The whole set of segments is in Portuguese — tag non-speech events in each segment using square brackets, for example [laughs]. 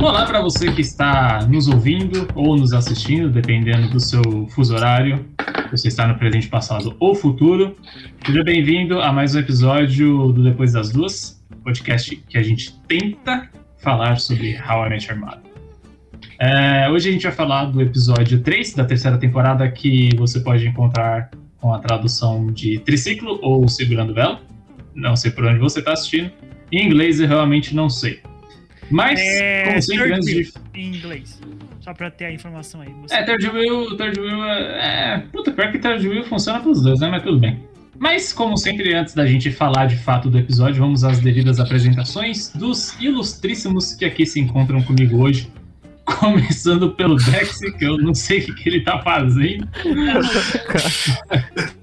Olá para você que está nos ouvindo ou nos assistindo, dependendo do seu fuso horário. Você está no presente, passado ou futuro. Seja bem-vindo a mais um episódio do Depois das Duas, podcast que a gente tenta falar sobre How I Met Your Mother. É, hoje a gente vai falar do episódio 3 da terceira temporada, que você pode encontrar com a tradução de Triciclo ou Segurando Vela. Não sei por onde você está assistindo. Em inglês eu realmente não sei. Mas, É, como sempre, antes em inglês. Só pra ter a informação aí. Você- é, Third Wheel, Third Wheel é, é. Puta, pior que Third Wheel funciona pros dois, né? Mas tudo bem. Mas, como sempre, antes da gente falar de fato do episódio, vamos às devidas apresentações dos ilustríssimos que aqui se encontram comigo hoje. [laughs] Começando pelo Dex, que eu não sei o que, ele tá fazendo.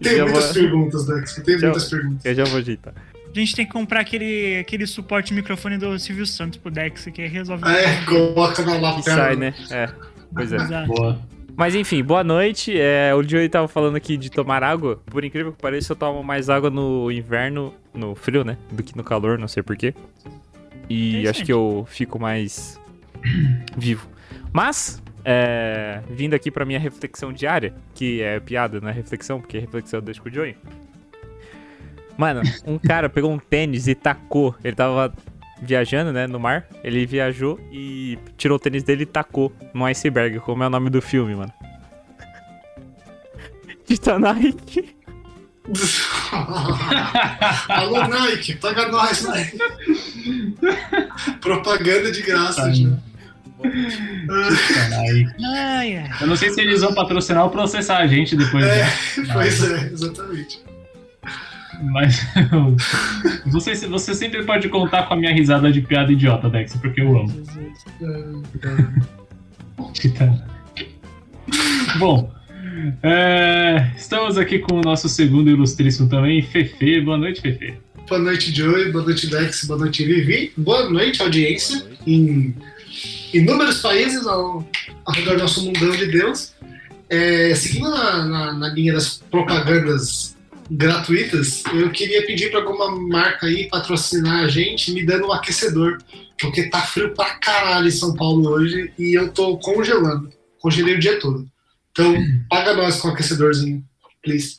Tem Já muitas vou- perguntas, Dex. Tem Já- muitas perguntas. Eu já vou ajeitar. A gente tem que comprar aquele, aquele suporte de microfone do Silvio Santos pro Dex, que resolve. Ah, é, coloca na lapela. sai, né? É. Pois é. Exato. Boa. Mas enfim, boa noite. É, o Joey tava falando aqui de tomar água. Por incrível que pareça, eu tomo mais água no inverno, no frio, né? Do que no calor, não sei porquê. E acho que eu fico mais vivo. Mas, é, vindo aqui pra minha reflexão diária, que é piada, não é reflexão, porque reflexão eu deixo com o Joey. Mano, um [laughs] cara pegou um tênis e tacou. Ele tava viajando, né, no mar. Ele viajou e tirou o tênis dele e tacou no iceberg, como é o nome do filme, mano. [laughs] De Nike. [laughs] Alô, Nike, paga nós, Nike. Propaganda de graça, já. Caralho. Ai, ai. Eu não sei se eles vão patrocinar ou processar a gente depois. É, né? [laughs] pois é, exatamente. Mas você, você sempre pode contar com a minha risada de piada idiota, Dex, porque eu amo. Titã. Bom, é, estamos aqui com o nosso segundo ilustríssimo também, Fefe. Boa noite, Fefe. Boa noite, Joey. Boa noite, Dex. Boa noite, Vivi. Boa noite, audiência. Em inúmeros países ao, ao redor do nosso mundão de Deus. É, seguindo na, na- na linha das propagandas gratuitas, eu queria pedir para alguma marca aí patrocinar a gente me dando um aquecedor. Porque tá frio pra caralho em São Paulo hoje e eu tô congelando. Congelei o dia todo. Então, [laughs] paga nós com um aquecedorzinho, please.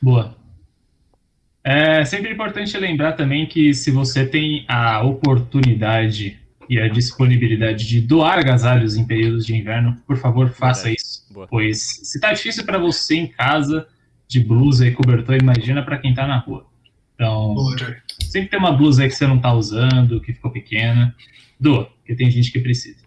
Boa. É sempre importante lembrar também que se você tem a oportunidade e a disponibilidade de doar agasalhos em períodos de inverno, por favor, faça Verdade. isso. Boa. Pois se tá difícil para você em casa, de blusa e cobertor, imagina para quem tá na rua. Então, Boa, sempre tem uma blusa aí que você não tá usando, que ficou pequena. Doa, porque tem gente que precisa.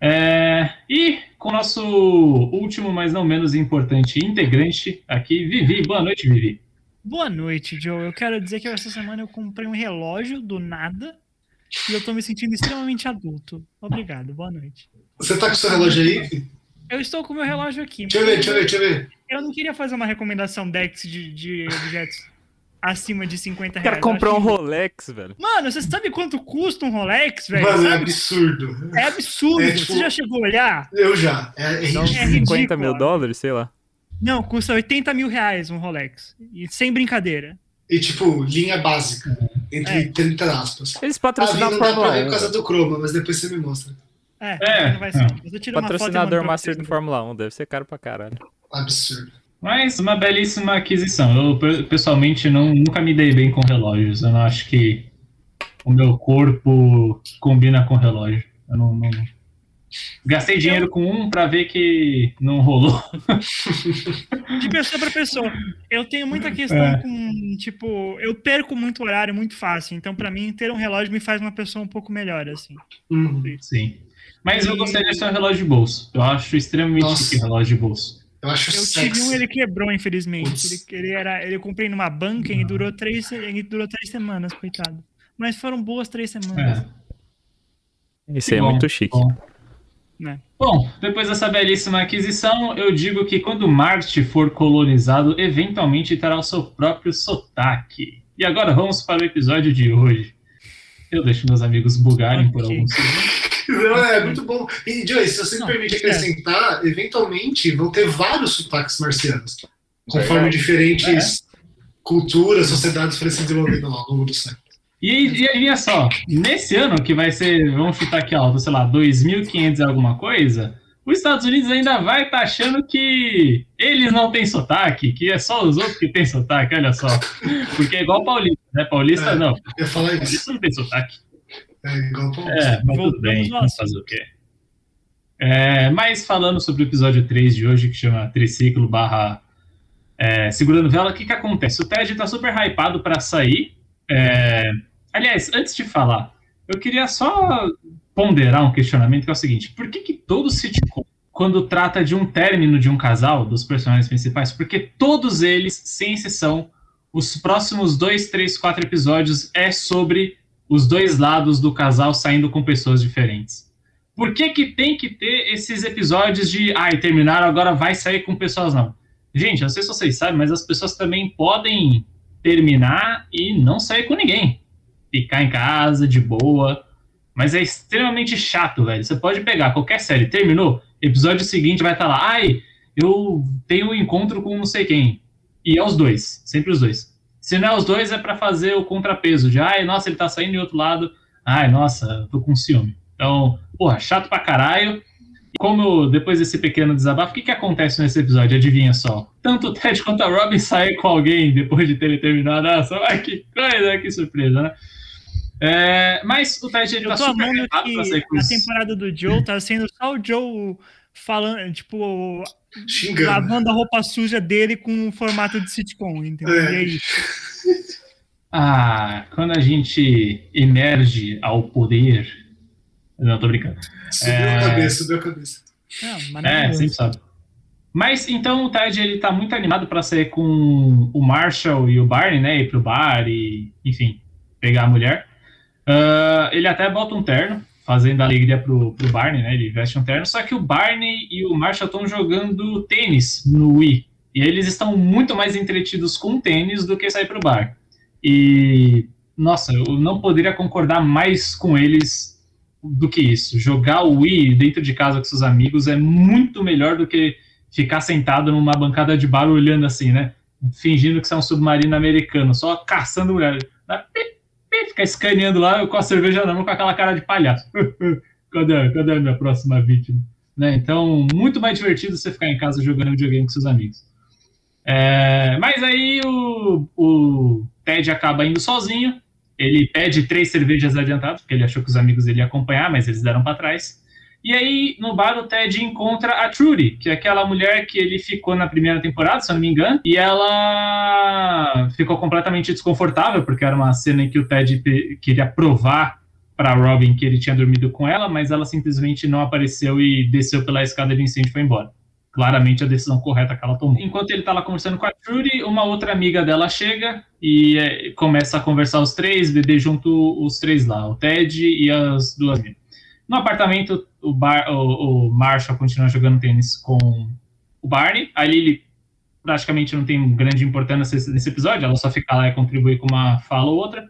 É, e com o nosso último, mas não menos importante integrante aqui, Vivi. Boa noite, Vivi. Boa noite, Joe. Eu quero dizer que essa semana eu comprei um relógio do nada e eu tô me sentindo extremamente adulto. Obrigado, boa noite. Você tá com seu relógio aí? Eu estou com o meu relógio aqui. Deixa eu ver, deixa eu ver, deixa eu ver. Eu não queria fazer uma recomendação Dex de, de objetos acima de 50 O reais. cara Eu comprou um acho que- Rolex, velho. Mano, você sabe quanto custa um Rolex, velho? Mano, é Sabe? absurdo. É absurdo. É, tipo- Você já chegou a olhar? Eu já. É, é ridículo. É 50 ridículo, mil dólares, sei lá. Não, custa 80 mil reais um Rolex. E sem brincadeira. E tipo, linha básica. Entre É. 30 aspas. Eles A patrocinam não a dá pra Fórmula ver 1. por causa do Chroma, mas depois você me mostra. É, É, não vai ser. é. Patrocinador Master do Fórmula 1, deve ser caro pra caralho. Absurdo. Mas uma belíssima aquisição. Eu pe- pessoalmente não, nunca me dei bem com relógios. Eu não acho que o meu corpo combina com relógio. Eu não, não- Gastei dinheiro com um pra ver que não rolou. De pessoa pra pessoa. Eu tenho muita questão É. com, tipo, eu perco muito horário muito fácil. Então, pra mim, ter um relógio me faz uma pessoa um pouco melhor, assim. Uhum. Sim. Mas eu gostaria de ter um relógio de bolso. Eu acho extremamente Nossa. chique relógio de bolso. Eu acho Eu sexy. tive um, ele quebrou, infelizmente. Ele, ele era, ele eu comprei numa banca e durou três, ele durou três semanas, coitado. Mas foram boas três semanas. É. Isso aí é Bom, muito chique. Bom. Né? Bom, depois dessa belíssima aquisição, eu digo que quando Marte for colonizado, eventualmente terá o seu próprio sotaque. E agora vamos para o episódio de hoje. Eu deixo meus amigos bugarem por Ok. alguns segundos. Não, é muito bom. E, Joey, se você Não, me permite é. acrescentar, eventualmente vão ter vários sotaques marcianos, conforme Verdade. diferentes culturas, sociedades forem se desenvolvendo ao longo do século. E, e adivinha só, nesse ano que vai ser, vamos chutar aqui alto, sei lá, 2.500 e alguma coisa, os Estados Unidos ainda vai estar achando que eles não têm sotaque, que é só os outros que têm sotaque, olha só. Porque é igual paulista, né? Paulista É. não, Eu falar isso. paulista não tem sotaque. É igual pra É, mas tudo bem, vamos fazer o quê? É, mas falando sobre o episódio 3 de hoje, que chama Triciclo barra é, Segurando Vela, o que que acontece? O Ted tá super hypado pra sair. É, aliás, antes de falar, eu queria só ponderar um questionamento que é o seguinte: por que que todo sitcom, quando trata de um término de um casal, dos personagens principais, porque todos eles, sem exceção, os próximos dois, três, quatro episódios é sobre os dois lados do casal saindo com pessoas diferentes. Por que, que tem que ter esses episódios de ai, terminaram, agora vai sair com pessoas não? Gente, não sei se vocês sabem, mas as pessoas também podem terminar e não sair com ninguém. Ficar em casa, de boa. Mas é extremamente chato, velho. Você pode pegar qualquer série, terminou, episódio seguinte vai estar lá, ai, eu tenho um encontro com não sei quem. E é os dois, sempre os dois. Se não é os dois, é pra fazer o contrapeso de, ai, nossa, ele tá saindo de outro lado. Ai, nossa, tô com ciúme. Então, porra, chato pra caralho. Como depois desse pequeno desabafo, o que, que acontece nesse episódio? Adivinha só. Tanto o Ted quanto a Robin saem com alguém depois de terem terminado a ação. [laughs] Ai, que coisa, que surpresa, né? É, mas o Ted ele tá super amando hypado pra sair que com a temporada do Joe tá sendo só o Joe falando, tipo, Xingando. lavando a roupa suja dele com o formato de sitcom, entendeu? É. E aí, [laughs] Ah, quando a gente emerge ao poder. Não, tô brincando. Subiu É. a cabeça, subiu a cabeça. não, É, maravilhoso. sempre sabe. Mas então o Ted ele tá muito animado pra sair com o Marshall e o Barney, né? Ir pro bar e, enfim, pegar a mulher. Ah, ele até bota um terno, fazendo alegria pro, pro Barney, né? Ele veste um terno. Só que o Barney e o Marshall estão jogando tênis no Wii. E eles estão muito mais entretidos com tênis do que sair pro bar. E, nossa, eu não poderia concordar mais com eles do que isso. Jogar o Wii dentro de casa com seus amigos é muito melhor do que ficar sentado numa bancada de bar olhando assim, né? Fingindo que você é um submarino americano, só caçando mulher. Dá pi, pi, Ficar escaneando lá com a cerveja na mão com aquela cara de palhaço. [laughs] cadê, cadê a minha próxima vítima? Né? Então, muito mais divertido você ficar em casa jogando videogame com seus amigos. É, mas aí o, o Ted acaba indo sozinho. Ele pede três cervejas adiantadas, porque ele achou que os amigos ele ia acompanhar, mas eles deram para trás. E aí, no bar, o Ted encontra a Trudy, que é aquela mulher que ele ficou na primeira temporada, se eu não me engano, e ela ficou completamente desconfortável, porque era uma cena em que o Ted queria provar para Robin que ele tinha dormido com ela, mas ela simplesmente não apareceu e desceu pela escada de incêndio e foi embora. Claramente a decisão correta que ela tomou. Enquanto ele tá lá conversando com a Trudy, uma outra amiga dela chega e é, começa a conversar os três, beber junto os três lá, o Ted e as duas meninas. No apartamento, o, Bar, o, o Marshall continua jogando tênis com o Barney. A Lily praticamente não tem grande importância nesse, episódio, ela só fica lá e contribui com uma fala ou outra,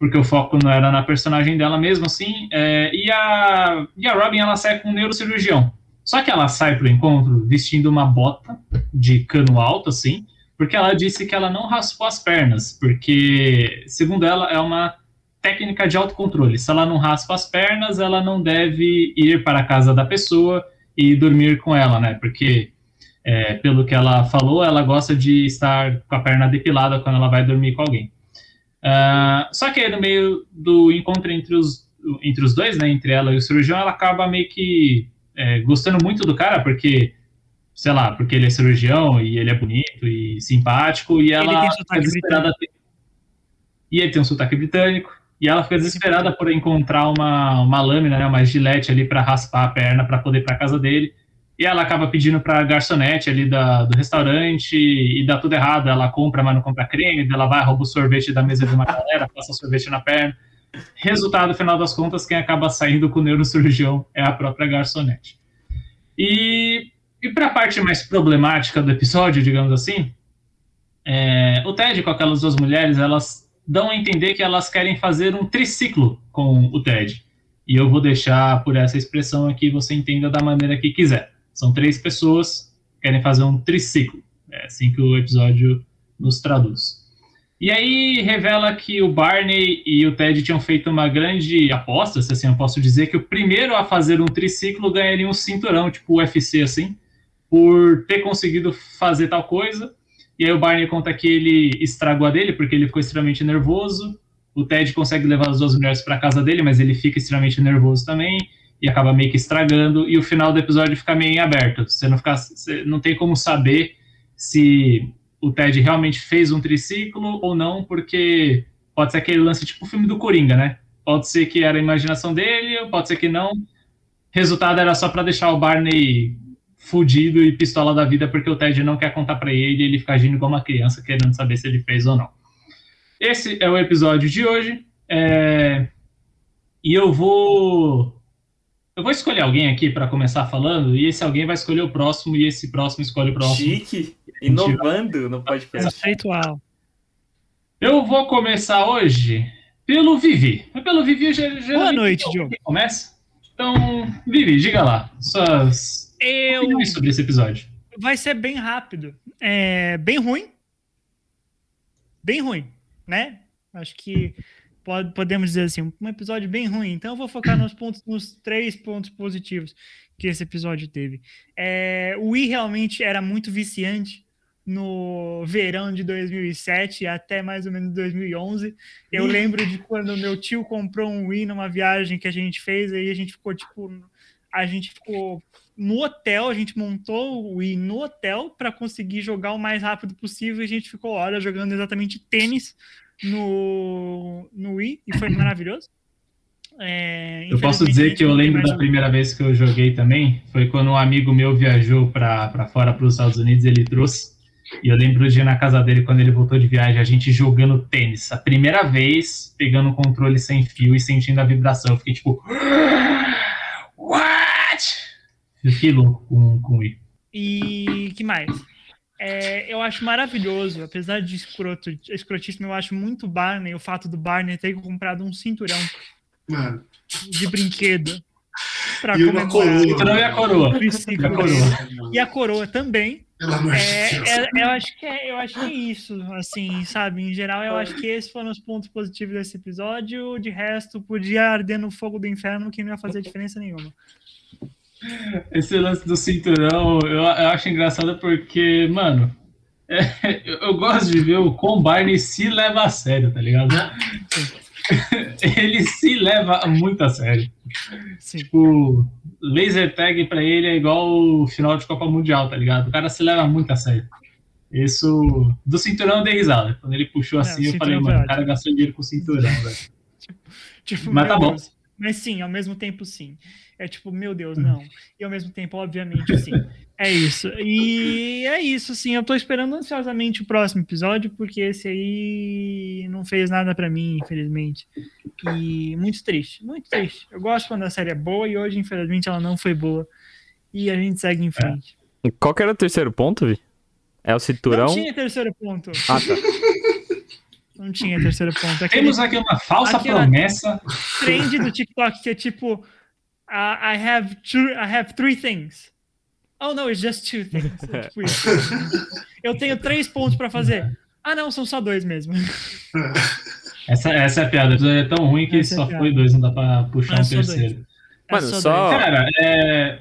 porque o foco não era na personagem dela mesmo, assim. É, e, a, e a Robin, ela sai com um neurocirurgião. Só que ela sai pro encontro vestindo uma bota de cano alto, assim, porque ela disse que ela não raspou as pernas, porque, segundo ela, é uma técnica de autocontrole. Se ela não raspa as pernas, ela não deve ir para a casa da pessoa e dormir com ela, né? Porque, é, pelo que ela falou, ela gosta de estar com a perna depilada quando ela vai dormir com alguém. Uh, só que aí, no meio do encontro entre os, entre os dois, né, entre ela e o cirurgião, ela acaba meio que é, gostando muito do cara, porque, sei lá, porque ele é cirurgião e ele é bonito e simpático, e ela tem sotaque desesperada. E ele tem um sotaque britânico, e ela fica desesperada por encontrar uma, uma lâmina, né, uma gilete ali para raspar a perna para poder ir para casa dele. E ela acaba pedindo para garçonete ali da, do restaurante e dá tudo errado. Ela compra, mas não compra creme. Ela vai, rouba o sorvete da mesa de uma galera, passa sorvete na perna. Resultado, final das contas, quem acaba saindo com o neurocirurgião é a própria garçonete. E, e para a parte mais problemática do episódio, digamos assim, é, o Ted com aquelas duas mulheres, elas dão a entender que elas querem fazer um triciclo com o Ted. e eu vou deixar por essa expressão aqui, você entenda da maneira que quiser. São três pessoas que querem fazer um triciclo. É assim que o episódio nos traduz. E aí revela que o Barney e o Ted tinham feito uma grande aposta, se assim eu posso dizer, que o primeiro a fazer um triciclo ganharia um cinturão, tipo UFC, assim, por ter conseguido fazer tal coisa. E aí o Barney conta que ele estragou a dele porque ele ficou extremamente nervoso. O Ted consegue levar as duas mulheres para casa dele, mas ele fica extremamente nervoso também e acaba meio que estragando. E o final do episódio fica meio em aberto. Você não, fica, você não tem como saber se o Ted realmente fez um triciclo ou não, porque pode ser aquele lance tipo o filme do Coringa, né? Pode ser que era a imaginação dele, pode ser que não. Resultado era só para deixar o Barney fudido e pistola da vida porque o Ted não quer contar para ele e ele fica agindo como uma criança querendo saber se ele fez ou não. Esse é o episódio de hoje. É... E eu vou. Eu vou escolher alguém aqui para começar falando, e esse alguém vai escolher o próximo, e esse próximo escolhe o próximo. Chique, inovando no podcast. Conceitual. Eu vou começar hoje pelo Vivi. Mas pelo Vivi eu já, já Boa noite, Diogo. Começa? Então, Vivi, diga lá. Suas Eu. opiniões sobre esse episódio. Vai ser bem rápido. É bem ruim. Bem ruim, né? Acho que pode, podemos dizer assim, um episódio bem ruim. Então eu vou focar nos pontos, nos três pontos positivos que esse episódio teve. É, o Wii realmente era muito viciante no verão de 2007 até mais ou menos 2011. Eu lembro de quando meu tio comprou um Wii numa viagem que a gente fez, aí a gente ficou tipo, a gente ficou no hotel, a gente montou o Wii no hotel para conseguir jogar o mais rápido possível e a gente ficou horas jogando exatamente tênis no, no Wii e foi [laughs] maravilhoso. É, Eu posso dizer que eu lembro da primeira vez que eu joguei também. Foi quando um amigo meu viajou para fora, para os Estados Unidos, ele trouxe. E eu lembro de ir na casa dele quando ele voltou de viagem, a gente jogando tênis. A primeira vez, pegando o controle sem fio e sentindo a vibração. Eu fiquei tipo. [gasps] What? Fiquei louco com, com o Wii. E que mais? É, eu acho maravilhoso, apesar de escroto, escrotíssimo, eu acho muito Barney, o fato do Barney ter comprado um cinturão Mano. de brinquedo pra E uma coroa. Então, e a coroa? E a coroa? E a coroa também. Pelo amor de É, Deus. é- eu, acho que é, eu acho que é isso, assim, sabe? Em geral, eu acho que esses foram os pontos positivos desse episódio. De resto, podia arder no fogo do inferno que não ia fazer diferença nenhuma. Esse lance do cinturão, eu, eu acho engraçado porque, mano, é, eu, eu gosto de ver o quão Barney se leva a sério, tá ligado? Ele se leva muito a sério. Sim. Tipo, laser tag pra ele é igual o final de Copa Mundial, tá ligado? O cara se leva muito a sério. Isso. Do cinturão eu dei risada. Quando ele puxou É, assim, o eu falei, mano, o cara gastou dinheiro com o cinturão, [laughs] velho. Tipo, Mas tá bom. Deus. Mas sim, ao mesmo tempo sim. É tipo, meu Deus, não. E ao mesmo tempo, obviamente, sim. É isso. E é isso, sim. Eu tô esperando ansiosamente o próximo episódio, porque esse aí não fez nada pra mim, infelizmente. E muito triste, muito triste. Eu gosto quando a série é boa e hoje, infelizmente, ela não foi boa. E a gente segue em frente. Qual que era o terceiro ponto, Vi? É o cinturão? Não tinha terceiro ponto. Ah, tá. [laughs] Não tinha terceiro ponto. Aquele Temos aqui uma falsa promessa. trend do TikTok que é tipo uh, I have two, I have three things. Oh no, it's just two things. É tipo isso. [laughs] Eu tenho três pontos pra fazer. Ah não, são só dois mesmo. Essa, essa é a piada. É tão ruim que Essa é só piada. foi dois, não dá pra puxar É um só dois. terceiro. É Mano, só só-. Cara, é,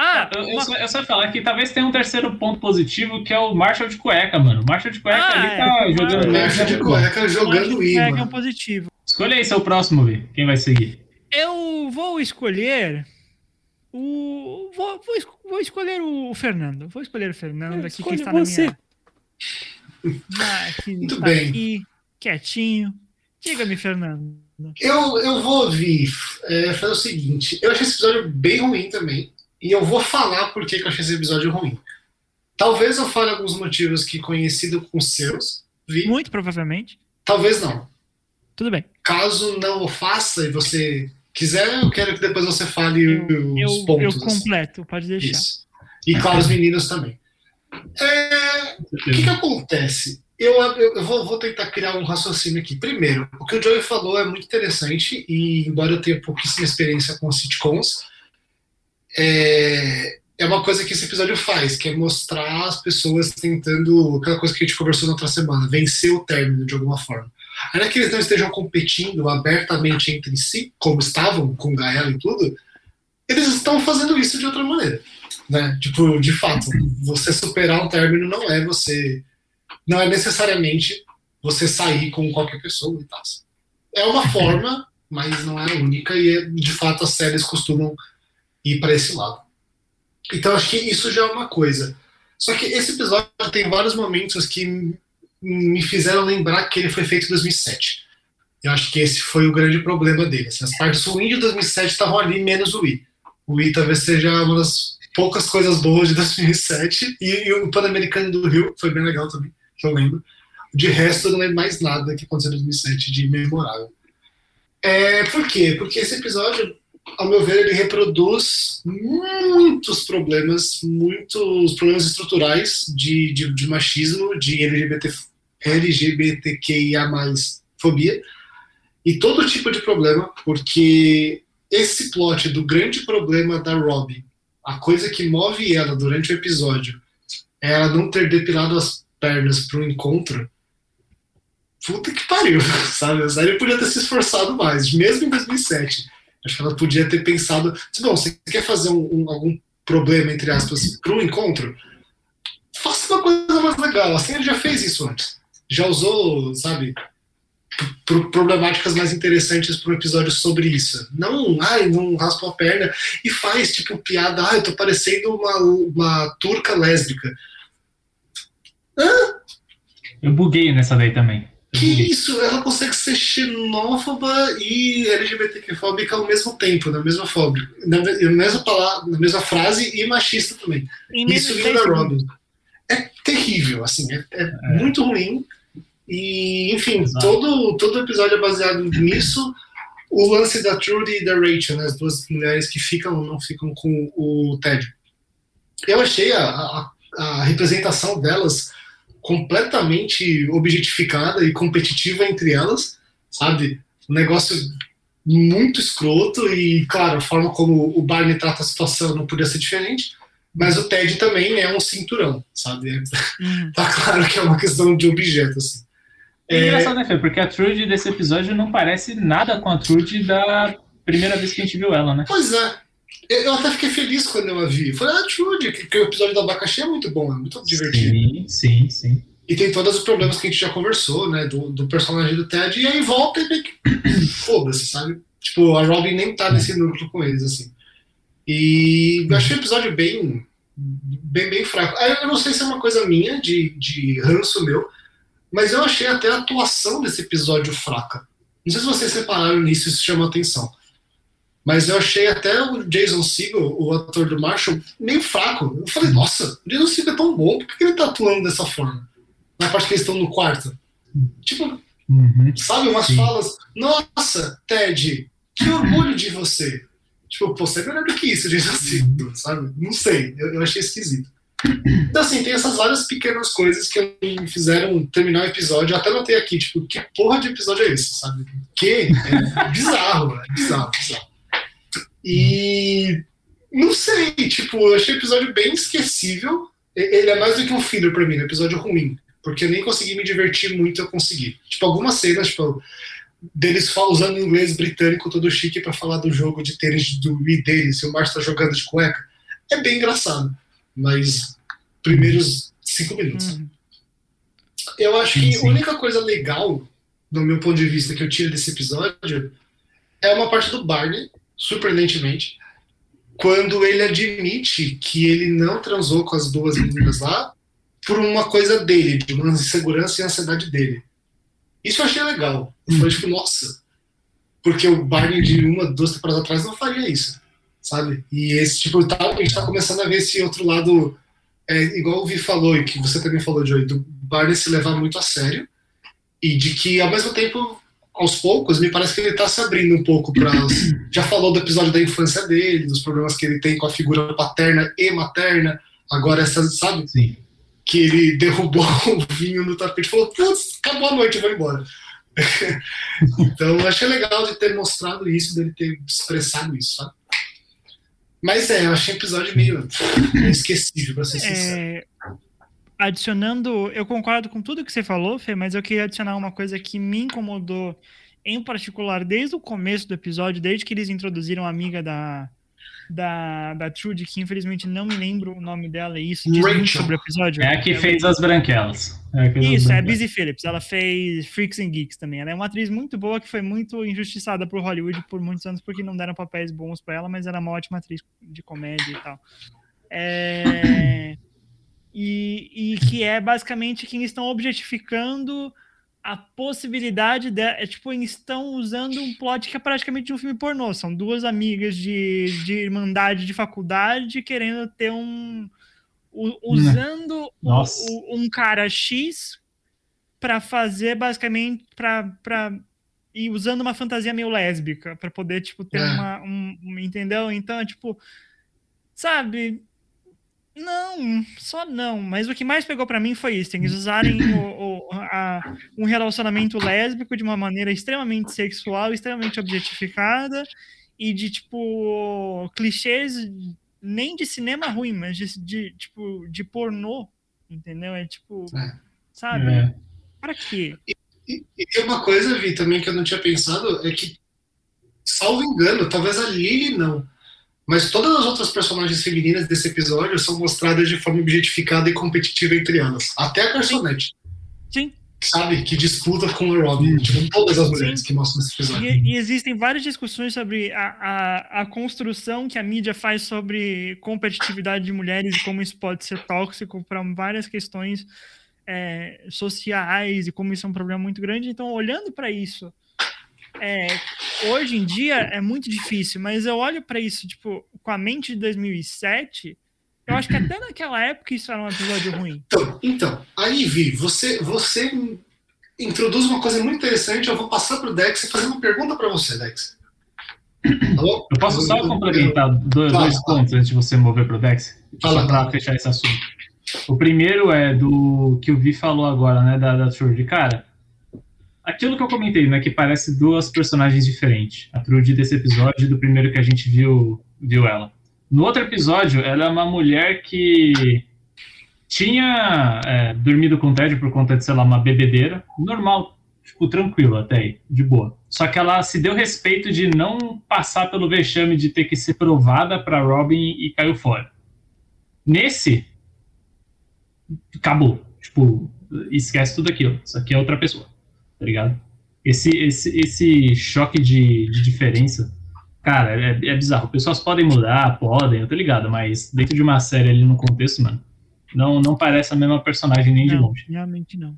Ah, Eu, eu uma- só, eu só ia falar que talvez tenha um terceiro ponto positivo, que é o Marshall de cueca, mano. O Marshall de cueca Ah, ali é. tá jogando. Mexe de cueca jogando uma Wii, é um mano. positivo. Escolha aí seu próximo, Vi. Quem vai seguir? Eu vou escolher o vou, vou, es- vou escolher o Fernando. Vou escolher o Fernando aqui que está você. na minha na, que Muito está bem. aqui quietinho. Diga-me, Fernando. Eu, eu vou ouvir, é, fazer o seguinte. Eu achei esse episódio bem ruim também. E eu vou falar por que eu achei esse episódio ruim. Talvez eu fale alguns motivos que conhecido com seus, vi. Muito provavelmente. Talvez não. Tudo bem. Caso não o faça e você quiser, eu quero que depois você fale os Eu, eu pontos. assim. completo, pode deixar. Isso. E claro, os meninos também. É, o que, que acontece? eu, eu, eu vou, vou, tentar criar um raciocínio aqui. Primeiro, o que o Joey falou é muito interessante, e embora eu tenha pouquíssima experiência com sitcoms, é, é uma coisa que esse episódio faz, que é mostrar as pessoas tentando, aquela coisa que a gente conversou na outra semana, vencer o término de alguma forma. Ainda que eles não estejam competindo abertamente entre si, como estavam com Gaela e tudo, eles estão fazendo isso de outra maneira. Né? Tipo, de fato, você superar um término não é você. Não é necessariamente você sair com qualquer pessoa e tal. É uma forma, mas não é a única, e de fato as séries costumam ir para esse lado. Então acho que isso já é uma coisa. Só que esse episódio tem vários momentos que me fizeram lembrar que ele foi feito em 2007. Eu acho que esse foi o grande problema dele. Assim, as partes ruins de 2007 estavam ali, menos o I. O I talvez seja uma das poucas coisas boas de 2007. E, e o Pan-Americano do Rio foi bem legal também, que eu lembro. De resto, eu não lembro mais nada que aconteceu em 2007 de memorável. É, por quê? Porque esse episódio ao meu ver, ele reproduz muitos problemas, muitos problemas estruturais de, de, de machismo, de LGBT, LGBTQIA+, fobia, e todo tipo de problema, porque esse plot do grande problema da Robbie, a coisa que move ela durante o episódio, é ela não ter depilado as pernas para um encontro, puta que pariu, [laughs] sabe? A série podia ter se esforçado mais, mesmo em 2007 Acho que ela podia ter pensado, bom, você quer fazer um, um, algum problema, entre aspas, para um encontro? Faça uma coisa mais legal. Assim ele já fez isso antes. Já usou, sabe, problemáticas mais interessantes para um episódio sobre isso. Não, ai, não raspa a perna e faz, tipo, piada, ai, eu tô parecendo uma, uma turca lésbica. Hã? Eu buguei nessa daí também. Que isso? Ela consegue ser xenófoba e LGBTQ-fóbica ao mesmo tempo, na mesma fóbica, na, mesma palavra, na mesma frase e machista também. E isso vindo da Robin. É terrível, assim, é, é, é. muito ruim. E, enfim, todo, todo episódio é baseado nisso. O lance da Trudy e da Rachel, né, as duas mulheres que ficam ou não ficam com o Ted. Eu achei a, a, a representação delas completamente objetificada e competitiva entre elas, sabe? Um negócio muito escroto e, claro, a forma como o Barney trata a situação não podia ser diferente, mas o Ted também é um cinturão, sabe? Uhum. tá claro que é uma questão de objeto, assim. É, é engraçado, né, Fê? Porque a Trude desse episódio não parece nada com a Trude da primeira vez que a gente viu ela, né? Pois é. Eu até fiquei feliz quando eu a vi. Falei, ah, Trude, que, que o episódio do abacaxi é muito bom, é muito divertido. Sim, sim, sim. E tem todos os problemas que a gente já conversou, né? Do, do personagem do Ted, e aí volta e meio que [clears throat] foda-se, sabe? Tipo, a Robin nem tá nesse núcleo com eles, assim. E eu achei o episódio bem, bem, bem fraco. Eu não sei se é uma coisa minha, de, de ranço meu, mas eu achei até a atuação desse episódio fraca. Não sei se vocês separaram nisso, isso chama atenção. Mas eu achei até o Jason Segel, o ator do Marshall, meio fraco. Eu falei, nossa, o Jason Segel é tão bom, por que ele tá atuando dessa forma? Na parte que eles estão no quarto. Tipo, uhum. sabe, umas Sim. falas, nossa, Ted, que orgulho de você. Tipo, pô, você é melhor do que isso, Jason Segel, sabe? Não sei, eu, eu achei esquisito. Então, assim, tem essas várias pequenas coisas que me fizeram terminar o episódio. Eu até notei aqui, tipo, que porra de episódio é esse, sabe? Que é bizarro, é bizarro, bizarro. E não sei, tipo, eu achei o episódio bem esquecível. Ele é mais do que um filler pra mim, um episódio ruim. Porque eu nem consegui me divertir muito, eu consegui. Tipo, algumas cenas, tipo, deles usando inglês britânico todo chique para falar do jogo de tênis do Wii deles, se o Márcio tá jogando de cueca. É bem engraçado. Mas primeiros cinco minutos. Uhum. Eu acho que a única coisa legal, do meu ponto de vista, que eu tiro desse episódio é uma parte do Barney, surpreendentemente, quando ele admite que ele não transou com as duas meninas lá por uma coisa dele, de uma insegurança e ansiedade dele. Isso eu achei legal. Foi tipo, nossa. Porque o Barney de uma, duas temporadas atrás não faria isso, sabe? E esse tipo, tá, a gente tá começando a ver esse outro lado, é, igual o Vi falou, e que você também falou, Joey, do Barney se levar muito a sério, e de que ao mesmo tempo aos poucos, me parece que ele está se abrindo um pouco para. [clears throat] Já falou do episódio da infância dele, dos problemas que ele tem com a figura paterna e materna. Agora, essa, sabe? Sim. que ele [laughs] derrubou o vinho no tapete e falou: Putz, acabou a noite, eu vou embora. [laughs] então, eu achei legal de ter mostrado isso, dele ter expressado isso, sabe? Mas é, eu achei o episódio meio [clears throat] esquecível, pra ser sincero. É, adicionando, eu concordo com tudo que você falou, Fê, mas eu queria adicionar uma coisa que me incomodou, em particular, desde o começo do episódio, desde que eles introduziram a amiga da, da, da Trude, que infelizmente não me lembro o nome dela, e isso diz muito sobre o episódio. É a que fez as branquelas. É as Isso, é a branquelas. Busy Phillips. Ela fez Freaks and Geeks também. Ela é uma atriz muito boa que foi muito injustiçada por Hollywood por muitos anos porque não deram papéis bons pra ela, mas ela é uma ótima atriz de comédia e tal. É, E, e que é basicamente que estão objetificando a possibilidade de, é, tipo, eles estão usando um plot que é praticamente um filme pornô. São duas amigas de, de irmandade de faculdade querendo ter um. usando Nossa. o- um cara X para fazer basicamente para e usando uma fantasia meio lésbica para poder tipo ter É. uma um, um- entendeu então é tipo sabe não só não mas o que mais pegou para mim foi isso eles usarem o, o- a- um relacionamento lésbico de uma maneira extremamente sexual extremamente objetificada e de tipo clichês nem de cinema ruim mas de, de tipo de pornô entendeu é tipo É. sabe É. Pra quê? E, e tem uma coisa, Vi, também que eu não tinha pensado, é que, salvo engano, talvez a Lily não, mas todas as outras personagens femininas desse episódio são mostradas de forma objetificada e competitiva entre elas. Até a garçonete, Sim. sabe? Que disputa com a Robin. Tipo, todas as mulheres que mostram nesse episódio. E, e existem várias discussões sobre a, a, a construção que a mídia faz sobre competitividade de mulheres e como isso pode ser tóxico para várias questões é, sociais e como isso é um problema muito grande. Então, olhando para isso, é, hoje em dia é muito difícil, mas eu olho para isso tipo com a mente de 2007. Eu acho que até naquela época isso era um episódio ruim. Então, então, aí, Vi, você, você introduz uma coisa muito interessante. Eu vou passar pro Dex e fazer uma pergunta para você, Dex. Alô? Eu posso só complementar dois, Fala, dois pontos antes de você mover pro Dex? Fala, Só pra fala. fechar esse assunto. O primeiro é do que o Vi falou agora, né, da, da Trude. Cara, aquilo que eu comentei, né, que parece duas personagens diferentes. A Trude desse episódio e do primeiro que a gente viu, viu ela. No outro episódio, ela é uma mulher que tinha é, dormido com o Ted por conta de, sei lá, uma bebedeira. Normal, tipo, tranquilo até aí, de boa. Só que ela se deu respeito de não passar pelo vexame de ter que ser provada pra Robin e caiu fora. Nesse, acabou. Tipo, esquece tudo aquilo. Isso aqui é outra pessoa, tá ligado? Esse, esse, esse choque de, de diferença, cara, é, é bizarro. Pessoas podem mudar, podem, eu tô ligado, mas dentro de uma série ali no contexto, mano, não, não parece a mesma personagem nem de Não, longe. realmente não.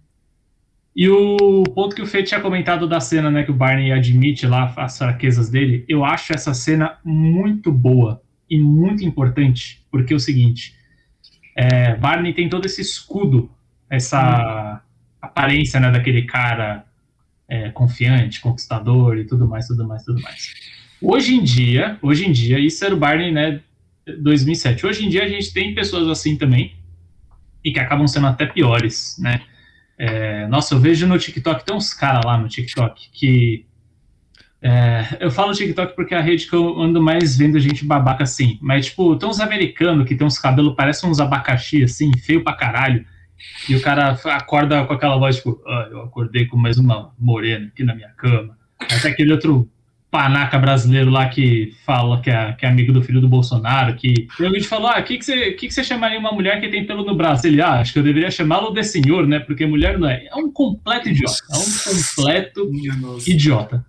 E o ponto que o Fê tinha comentado da cena, né, que o Barney admite lá as fraquezas dele, eu acho essa cena muito boa e muito importante, porque é o seguinte, é, Barney tem todo esse escudo, essa aparência, né, daquele cara é, confiante, conquistador e tudo mais, tudo mais, tudo mais. Hoje em dia, hoje em dia, isso era o Barney, né, 2007. Hoje em dia a gente tem pessoas assim também e que acabam sendo até piores, né? É, nossa, eu vejo no TikTok, tem uns caras lá no TikTok que. é, eu falo TikTok porque é a rede que eu ando mais vendo gente babaca assim. Mas, tipo, tem uns americanos que tem uns cabelos, parecem uns abacaxi, assim, feio pra caralho. E o cara acorda com aquela voz, tipo, ah, eu acordei com mais uma morena aqui na minha cama. Até aquele outro panaca brasileiro lá que fala que é, que é amigo do filho do Bolsonaro, que a gente falou, ah, o que, que, você, que, que você chamaria uma mulher que tem pelo no braço? Ele, ah, acho que eu deveria chamá-lo de senhor, né? Porque mulher não é. É um completo idiota. É um completo idiota.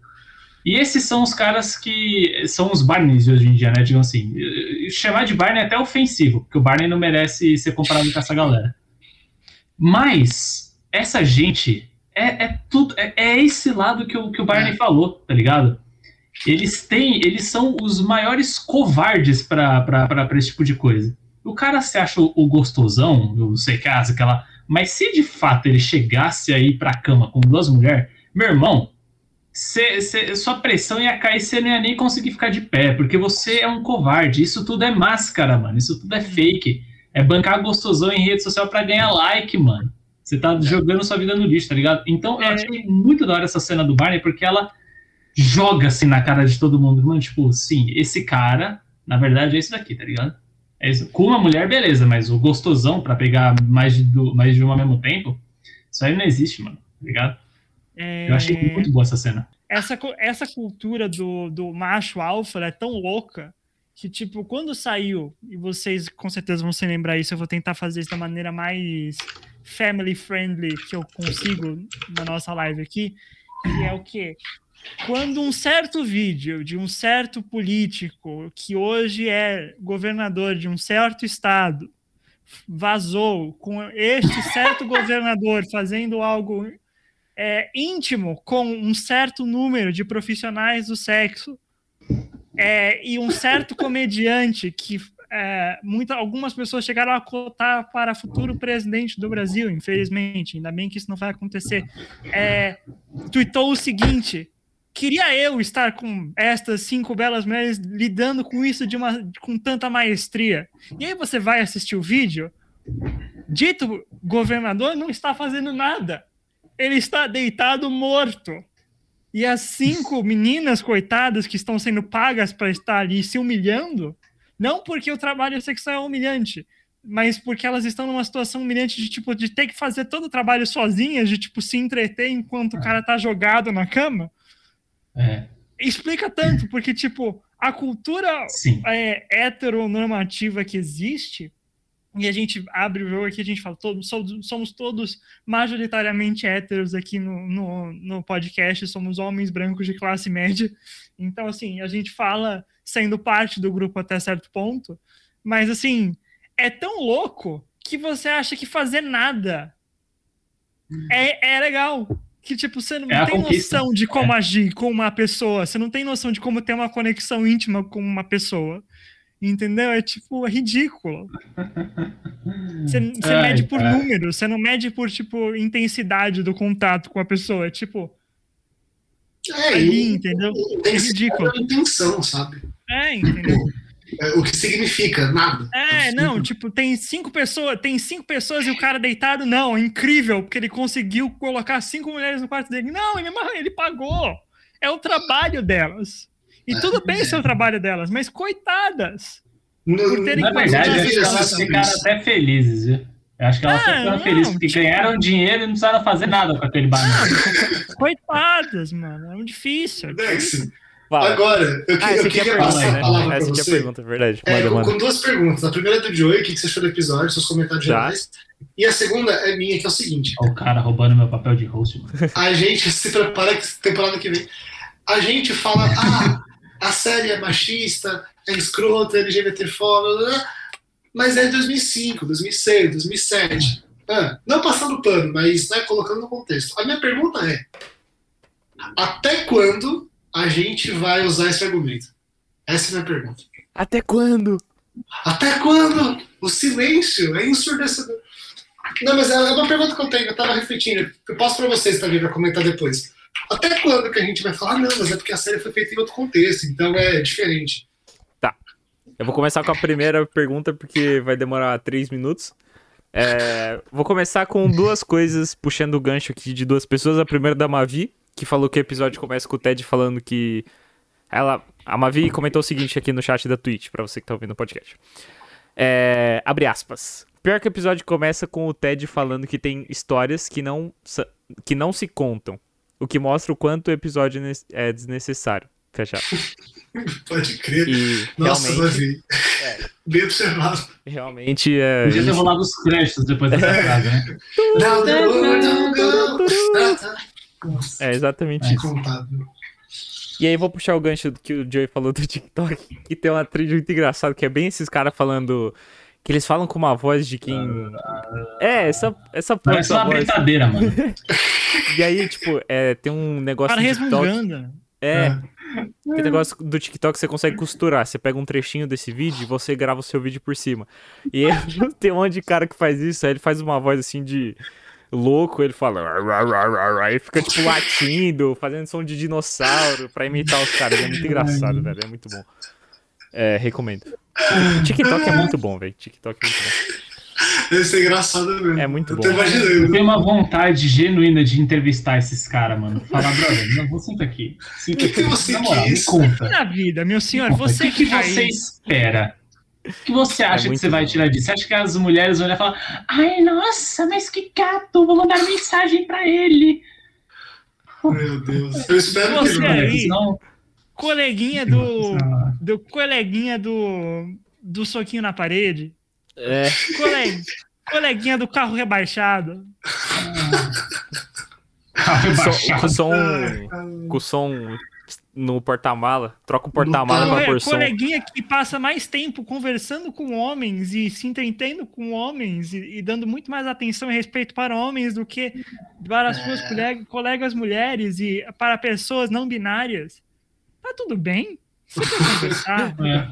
E esses são os caras que são os Barneys hoje em dia, né? Digam assim. Chamar de Barney é até ofensivo, porque o Barney não merece ser comparado com essa galera. Mas essa gente é, é tudo. É, é esse lado que o, que o Barney falou, tá ligado? Eles têm. Eles são os maiores covardes pra esse tipo de coisa. O cara se acha o, o gostosão, o sei que aquela. Mas se de fato ele chegasse aí pra cama com duas mulheres, meu irmão, cê, cê- sua pressão ia cair, você não ia nem conseguir ficar de pé, porque você é um covarde. Isso tudo é máscara, mano. Isso tudo é fake. É bancar gostosão em rede social pra ganhar like, mano. Você tá jogando sua vida no lixo, tá ligado? Então eu É. achei muito da hora essa cena do Barney, porque ela joga assim na cara de todo mundo. Mano, tipo, sim, esse cara, na verdade, é isso daqui, tá ligado? É isso. Com uma mulher, beleza, mas o gostosão pra pegar mais de, du- mais de uma ao mesmo tempo, isso aí não existe, mano, tá ligado? É, Eu achei muito boa essa cena. essa, essa cultura do, do macho alfa é tão louca que, tipo, quando saiu, e vocês com certeza vão se lembrar isso, eu vou tentar fazer isso da maneira mais family friendly que eu consigo na nossa live aqui, que é o quê? Quando um certo vídeo de um certo político que hoje é governador de um certo estado vazou com este certo governador fazendo algo é, íntimo com um certo número de profissionais do sexo é, e um certo comediante que é, muita, algumas pessoas chegaram a cotar para futuro presidente do Brasil, infelizmente, ainda bem que isso não vai acontecer, é, tweetou o seguinte: queria eu estar com estas cinco belas mulheres lidando com isso de uma, com tanta maestria. E aí você vai assistir o vídeo, dito governador não está fazendo nada ele está deitado morto. E as cinco meninas coitadas que estão sendo pagas para estar ali se humilhando, não porque o trabalho sexual é humilhante, mas porque elas estão numa situação humilhante de tipo de ter que fazer todo o trabalho sozinhas, de tipo se entreter enquanto o cara tá jogado na cama. É, Explica tanto, porque tipo, a cultura sim. é, heteronormativa que existe, e a gente abre o jogo aqui, a gente fala, todos, somos, todos majoritariamente héteros aqui no, no, no podcast, somos homens brancos de classe média. Então, assim, a gente fala sendo parte do grupo até certo ponto, mas, assim, é tão louco que você acha que fazer nada é, é legal. Que, tipo, você não É tem noção de como agir com uma pessoa, você não tem noção de como ter uma conexão íntima com uma pessoa. Entendeu? É tipo, é ridículo. [laughs] Você, você Ai, mede por cara. número, você não mede por, tipo, intensidade do contato com a pessoa. É tipo, É, ali, e- entendeu? É ridículo. a intenção, sabe? É, entendeu? É, o que significa? Nada. É, não, tipo, tem cinco pessoas, tem cinco pessoas e o cara deitado, não, é incrível, porque ele conseguiu colocar cinco mulheres no quarto dele. Não, ele, ele pagou. É o trabalho delas. E tudo bem ser o trabalho delas, mas coitadas. Não- Por terem Na verdade, eu acho que elas ficaram até felizes, viu? Eu acho que elas Ah, ficaram felizes, porque tipo- ganharam dinheiro e não precisaram fazer nada com aquele banana. Coitadas, mano. É muito difícil. Dex, Fala. agora, eu, que- Ah, eu é a queria passar né? a palavra pra Essa aqui é a você. pergunta, é verdade. É, Manda, com- manda. com duas perguntas. A primeira é do Joey, o que que você achou do episódio, seus comentários Tá. gerais. E a segunda é minha, que é o seguinte: Olha o cara roubando meu papel de host, mano. a gente se prepara que temporada que vem. A gente fala, ah, a série é machista, é escrota, é LGBTfóbica, mas é de 2005, 2006, 2007. Ah, não passando pano, mas né, colocando no contexto. A minha pergunta é: até quando a gente vai usar esse argumento? Essa é a minha pergunta. Até quando? Até quando? O silêncio é ensurdecedor. Não, mas é uma pergunta que eu tenho, eu tava refletindo. Eu passo pra vocês também pra comentar depois. Até quando que a gente vai falar, "Ah, não, mas é porque a série foi feita em outro contexto, então é diferente. Eu vou começar com a primeira pergunta, porque vai demorar três minutos. É, vou começar com duas coisas, puxando o gancho aqui de duas pessoas. A primeira da Mavi, que falou que o episódio começa com o Ted falando que. Ela, a Mavi comentou o seguinte aqui no chat da Twitch, pra você que tá ouvindo o podcast. É, abre aspas. Pior que o episódio começa com o Ted falando que tem histórias que não, que não se contam. O que mostra o quanto o episódio é é desnecessário. Fecha. aspas. [laughs] Pode crer. E Nossa, Davi. Bem observado. realmente é. Podia ter rolado os créditos depois dessa frase, né? É exatamente é isso. E aí vou puxar o gancho do que o Joey falou do TikTok, que tem uma trilha muito engraçada, que é bem esses caras falando. Que eles falam com uma voz de quem. É, essa, essa porra Parece dessa uma voz. brincadeira, mano. [laughs] E aí, tipo, é, tem um negócio Para do TikTok. resmungando. É, tem negócio do TikTok que você consegue costurar. Você pega um trechinho desse vídeo e você grava o seu vídeo por cima. E aí, [laughs] tem um monte de cara que faz isso, aí ele faz uma voz assim de louco, ele fala. Aí fica, tipo, latindo, fazendo som de dinossauro pra imitar os caras. É muito engraçado, velho. É muito bom. É, recomendo. TikTok é muito bom, velho. TikTok é muito bom. Deve ser engraçado mesmo. É muito Eu bom. Eu tenho uma vontade genuína de entrevistar esses caras, mano. Falar, brother, não, você senta aqui. Senta O que aqui. você Na moral, me quis? conta. Na vida, meu senhor, você o que, que você aí. espera? O que você acha que muito você vai bom. tirar disso? Você acha que as mulheres vão olhar e falar Ai, nossa, mas que gato, vou mandar mensagem pra ele. Meu Deus. Eu espero que Você não. aí. Senão- Coleguinha do. Do coleguinha do. Do soquinho na parede. É, Coleg, coleguinha do carro rebaixado. carro só, rebaixado. com som, Ai, cara. com som no porta-mala. Troca o porta-mala pra é, som. coleguinha que passa mais tempo conversando com homens e se entendendo com homens e, e dando muito mais atenção e respeito para homens do que para as suas colega- colegas mulheres e para pessoas não binárias. Tá tudo bem? Você quer conversar? [laughs] É.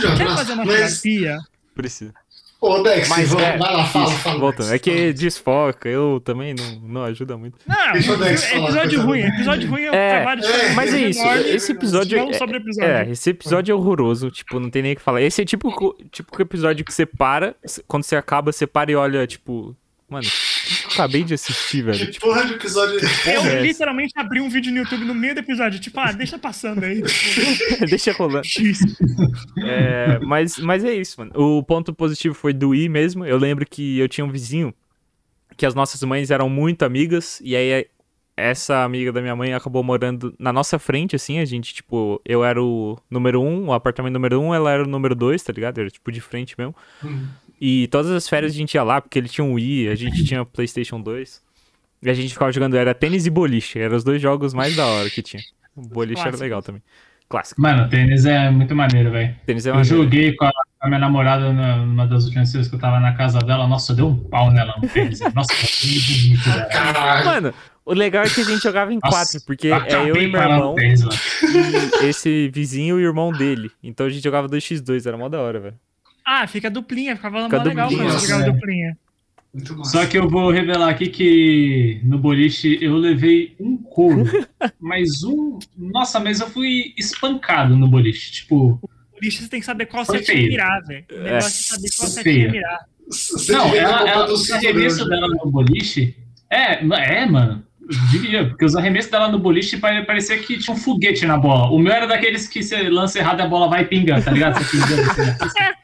Jogar Quer pra- fazer uma Mas, terapia? Precisa. ô, Dex, Mas vamos- é, vai lá, fala, isso, fala. Dex, É que desfoca, eu também não, não ajuda muito. Não, Deixa o Dex falar, episódio ruim. Episódio ruim é um É, trabalho é, Mas é isso, esse episódio é- sobre episódio. É, esse episódio é horroroso, tipo, não tem nem o que falar. Esse é tipo tipo episódio que você para, quando você acaba, você para e olha, tipo, mano, [laughs] acabei de assistir, velho. Que Tipo, porra de episódio. Eu porra é literalmente abri um vídeo no YouTube no meio do episódio, tipo, ah, deixa passando aí. [laughs] Deixa rolando. É, mas, mas é isso, mano. O ponto positivo foi do I mesmo. Eu lembro que eu tinha um vizinho que as nossas mães eram muito amigas, e aí essa amiga da minha mãe acabou morando na nossa frente, assim, a gente, tipo, eu era o número um, o apartamento número um, ela era o número dois, tá ligado? Era, tipo, de frente mesmo. Hum. E todas as férias a gente ia lá, porque ele tinha um Wii, a gente tinha Playstation 2. E a gente ficava jogando, era tênis e boliche, eram os dois jogos mais da hora que tinha. O boliche era legal também. Clássico. Mano, tênis é muito maneiro, velho. Tênis é Eu maneiro. joguei com a, a minha namorada na- numa das últimas vezes que eu tava na casa dela. Nossa, deu um pau nela no tênis. [laughs] Nossa, muito bonito, velho. Caralho. Mano, o legal é que a gente jogava em Nossa, quatro, porque é eu e meu irmão e esse vizinho e o irmão dele. Então a gente jogava 2x2, era mó da hora, velho. Ah, fica duplinha, ficava Fica mó legal quando jogava né? duplinha. Só que eu vou revelar aqui que no boliche eu levei um couro. [laughs] mas um. Nossa, mas eu fui espancado no boliche. Tipo, Por isso você tem que saber qual feio. mirar, velho. O negócio é saber qual feio. mirar. Você não, ela, ela, os arremessos né? dela no boliche. É, é, mano. Eu diria, porque os arremessos dela no boliche pare- parecia que tinha um foguete na bola. O meu era daqueles que você lança errado e a bola vai pingando, tá ligado? Você pingando assim. [laughs]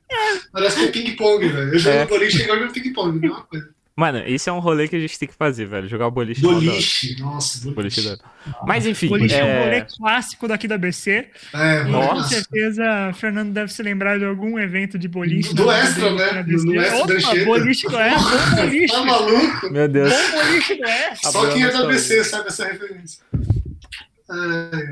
Parece que é ping-pong, velho. Eu jogo É. boliche igual no ping-pong, mesma coisa. Mano, esse é um rolê que a gente tem que fazer, velho. Jogar boliche. é mó da. Boliche, nossa, Boliche boliche. da. Mas enfim, Boliche é um rolê é... clássico daqui da BC. É, E com nossa. certeza, Fernando deve se lembrar de algum evento de boliche. Do extra, né? no extra Opa, boliche do extra, bom boliche. Tá maluco? Meu Deus. Bom boliche do extra. Só quem é da BC sabe essa referência.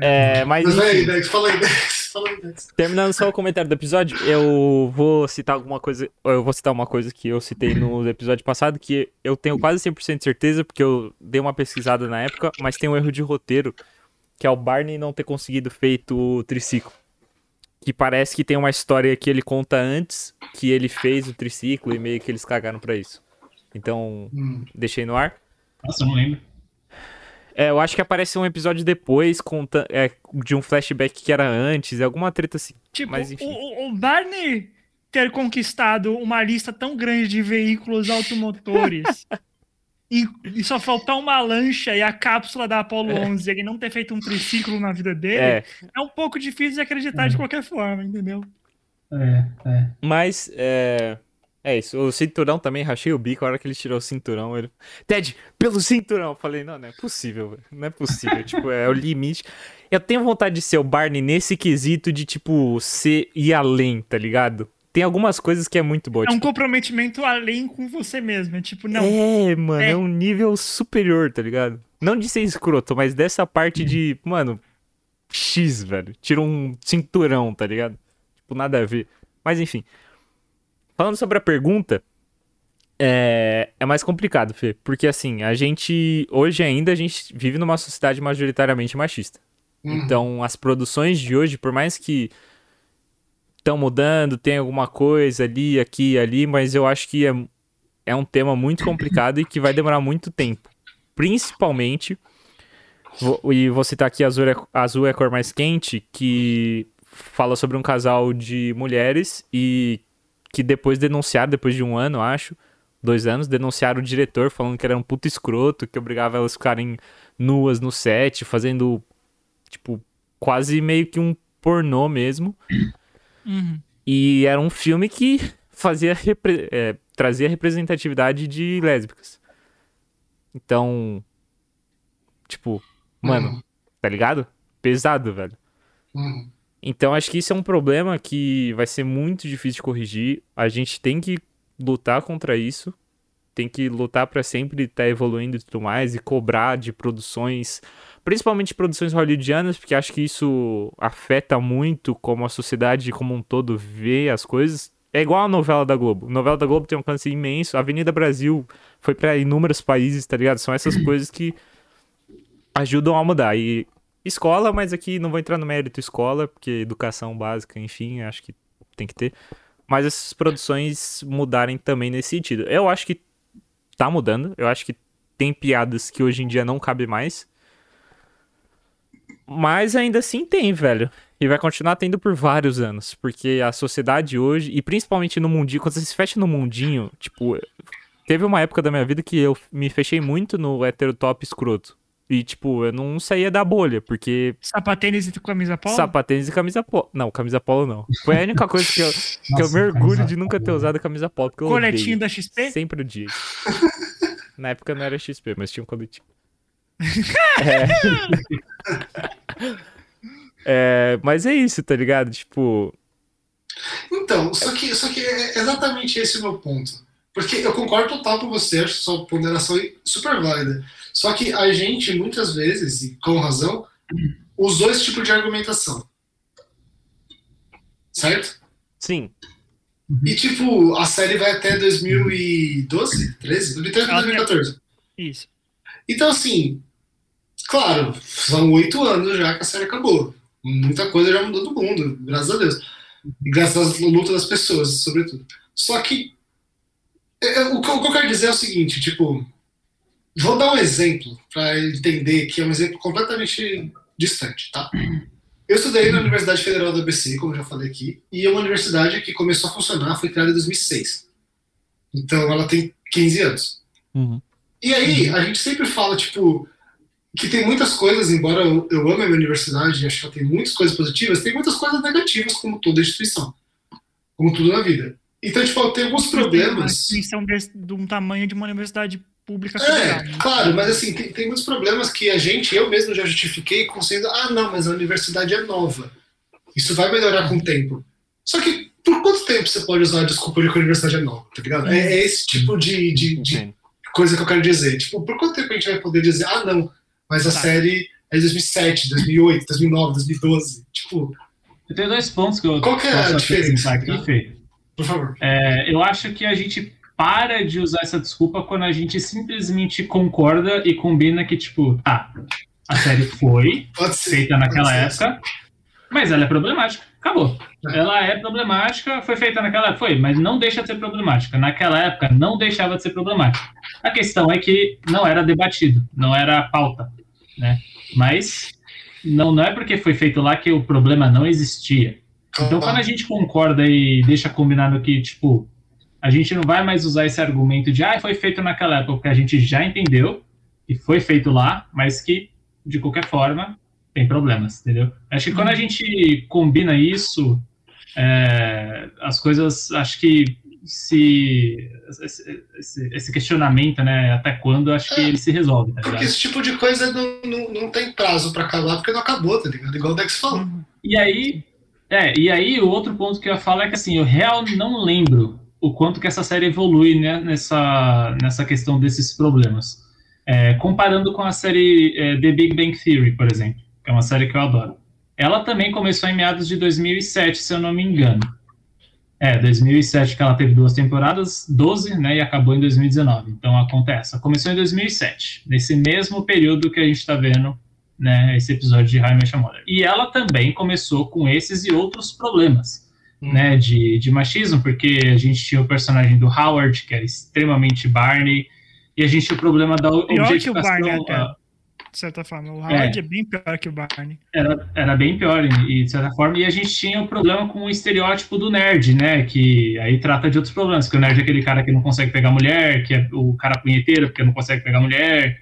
É, É, mas Mas vai aí, enfim, Dex, fala aí, Dex. Fala aí, Dex. terminando só o comentário do episódio, eu vou citar alguma coisa. Eu vou citar uma coisa que eu citei no episódio passado, que eu tenho quase 100% de certeza, porque eu dei uma pesquisada na época, mas tem um erro de roteiro, que é o Barney não ter conseguido feito o triciclo. Que parece que tem uma história que ele conta antes que ele fez o triciclo e meio que eles cagaram pra isso. Então, Hum. deixei no ar. Nossa, eu não lembro. É, eu acho que aparece um episódio depois conta, é, de um flashback que era antes, alguma treta assim. Tipo, Mas, enfim. o, o- Barney ter conquistado uma lista tão grande de veículos automotores [laughs] e, e só faltar uma lancha e a cápsula da Apollo 11 e ele não ter feito um triciclo na vida dele, É, é, um pouco difícil de acreditar de qualquer forma, entendeu? É, é. mas é, é isso. O cinturão também, rachei o bico. A hora que ele tirou o cinturão, ele. Ted, pelo cinturão! Eu falei, não, não é possível. Não é possível. tipo, é o limite. Eu tenho vontade de ser o Barney nesse quesito de, tipo, ser ir além, tá ligado? Tem algumas coisas que é muito boa. É um tipo, comprometimento além com você mesmo. É tipo, não, É, mano, é. É. um nível superior, tá ligado? Não de ser escroto, mas dessa parte de, mano, X, velho. Tira um cinturão, tá ligado? Tipo, nada a ver. Mas enfim. Falando sobre a pergunta, é, é mais complicado, Fê. Porque assim, a gente. Hoje ainda a gente vive numa sociedade majoritariamente machista. Uhum. Então, as produções de hoje, por mais que estão mudando, tem alguma coisa ali, aqui ali, mas eu acho que é, é um tema muito complicado e que vai demorar muito tempo. Principalmente, vou- e vou citar aqui Azul é, Azul é a cor mais quente, que fala sobre um casal de mulheres e que depois denunciaram, depois de um ano, acho, dois anos, denunciaram o diretor falando que era um puto escroto, que obrigava elas a ficarem nuas no set, fazendo, tipo, quase meio que um pornô mesmo. Uhum. E era um filme que fazia repre- é, trazia representatividade de lésbicas. Então, tipo, mano, Uhum. tá ligado? Pesado, velho. Uhum. Então acho que isso é um problema que vai ser muito difícil de corrigir. A gente tem que lutar contra isso. Tem que lutar pra sempre estar evoluindo e tudo mais e cobrar de produções, principalmente produções hollywoodianas, porque acho que isso afeta muito como a sociedade como um todo vê as coisas. É igual a novela da Globo. A novela da Globo tem um alcance imenso. A Avenida Brasil foi pra inúmeros países, tá ligado? São essas [clears throat] coisas que ajudam a mudar. E escola, mas aqui não vou entrar no mérito escola, porque educação básica, enfim, acho que tem que ter. Mas essas produções mudarem também nesse sentido. Eu acho que tá mudando. Eu acho que tem piadas que hoje em dia não cabe mais. Mas ainda assim tem, velho. E vai continuar tendo por vários anos. Porque a sociedade hoje, e principalmente no mundinho, quando você se fecha no mundinho, tipo, teve uma época da minha vida que eu me fechei muito no heterotop escroto. E, tipo, eu não saía da bolha, porque Sapatênis e camisa polo? sapatênis e camisa polo. Não, camisa polo não. Foi a única coisa que eu, que eu Nossa, me orgulho camisa de nunca ter usado camisa polo. Porque eu Coletinho odeio. da XP? Sempre odiei. [laughs] Na época não era XP, mas tinha um coletivo. É... [laughs] É, mas é isso, tá ligado? Tipo, Então, só que, só que é exatamente esse o meu ponto. Porque eu concordo total com você, acho sua ponderação é super válida. Só que a gente, muitas vezes, e com razão, usou esse tipo de argumentação. Certo? sim. E, tipo, a série vai até 2012? 13? 2013 Ela tem- 2014. Isso. Então, assim, claro, são oito anos já que a série acabou. Muita coisa já mudou do mundo, graças a Deus. E graças à luta das pessoas, sobretudo. Só que é, é, o, que eu- o que eu quero dizer é o seguinte, tipo, vou dar um exemplo para entender que é um exemplo completamente distante, tá? Eu estudei na Universidade Federal do ABC, como eu já falei aqui, e é uma universidade que começou a funcionar, foi criada em 2006. Então ela tem 15 anos. E aí, a gente sempre fala, tipo, que tem muitas coisas, embora eu, eu ame a minha universidade e acho que ela tem muitas coisas positivas, tem muitas coisas negativas, como toda instituição. Como tudo na vida. Então, tipo, tem alguns Uma problemas. instituição desse- de um tamanho de uma universidade pública É, federal. né? claro, mas assim, tem, tem muitos problemas que a gente, eu mesmo já justifiquei com sendo, ah, não, mas a universidade é nova. Isso vai melhorar com o tempo. Só que, por quanto tempo você pode usar a desculpa de que a universidade é nova, tá ligado? É, é esse tipo de, de, de coisa que eu quero dizer. Tipo, por quanto tempo a gente vai poder dizer, ah, não, mas a Tá. série é de 2007, 2008, 2009, 2012? Tipo, Eu tenho dois pontos que eu Qual que é a diferença? aqui, Fê. por favor. É, eu acho que a gente para de usar essa desculpa quando a gente simplesmente concorda e combina que, tipo, tá, a série foi ser. feita naquela época, mas ela é problemática. Acabou. É. Ela é problemática, foi feita naquela época, foi, mas não deixa de ser problemática. Naquela época não deixava de ser problemática. A questão é que não era debatido, não era pauta, né? Mas não, não é porque foi feito lá que o problema não existia. Então, quando a gente concorda e deixa combinado que, tipo, a gente não vai mais usar esse argumento de, ah, foi feito naquela época, porque a gente já entendeu e foi feito lá, mas que, de qualquer forma, tem problemas, entendeu? Acho que quando a gente combina isso, é, as coisas, acho que se esse, esse- esse questionamento, né, até quando, acho que É. ele se resolve, tá Porque esse tipo de coisa não, não, não tem prazo pra acabar, porque não acabou, tá ligado? Igual o Dex falou. Uhum. E aí, é, e aí o outro ponto que eu ia falar é que assim, eu real não lembro o quanto que essa série evolui né, nessa, nessa questão desses problemas. É, comparando com a série é, The Big Bang Theory, por exemplo, que é uma série que eu adoro. Ela também começou em meados de 2007, se eu não me engano. É, 2007 que ela teve duas temporadas, 12, né, e acabou em 2019. Então acontece, começou em 2007, nesse mesmo período que a gente está vendo né, esse episódio de Your Mother. E ela também começou com esses e outros problemas. Né, de, de machismo, porque a gente tinha o personagem do Howard, que era extremamente Barney, e a gente tinha o problema da Pior que o objetificação... Barney, até. de certa forma. O Howard é, é bem pior que o Barney. Era, era bem pior, e, de certa forma, e a gente tinha o problema com o estereótipo do nerd, né? Que aí trata de outros problemas, que o nerd é aquele cara que não consegue pegar mulher, que é o cara punheteiro porque não consegue pegar mulher,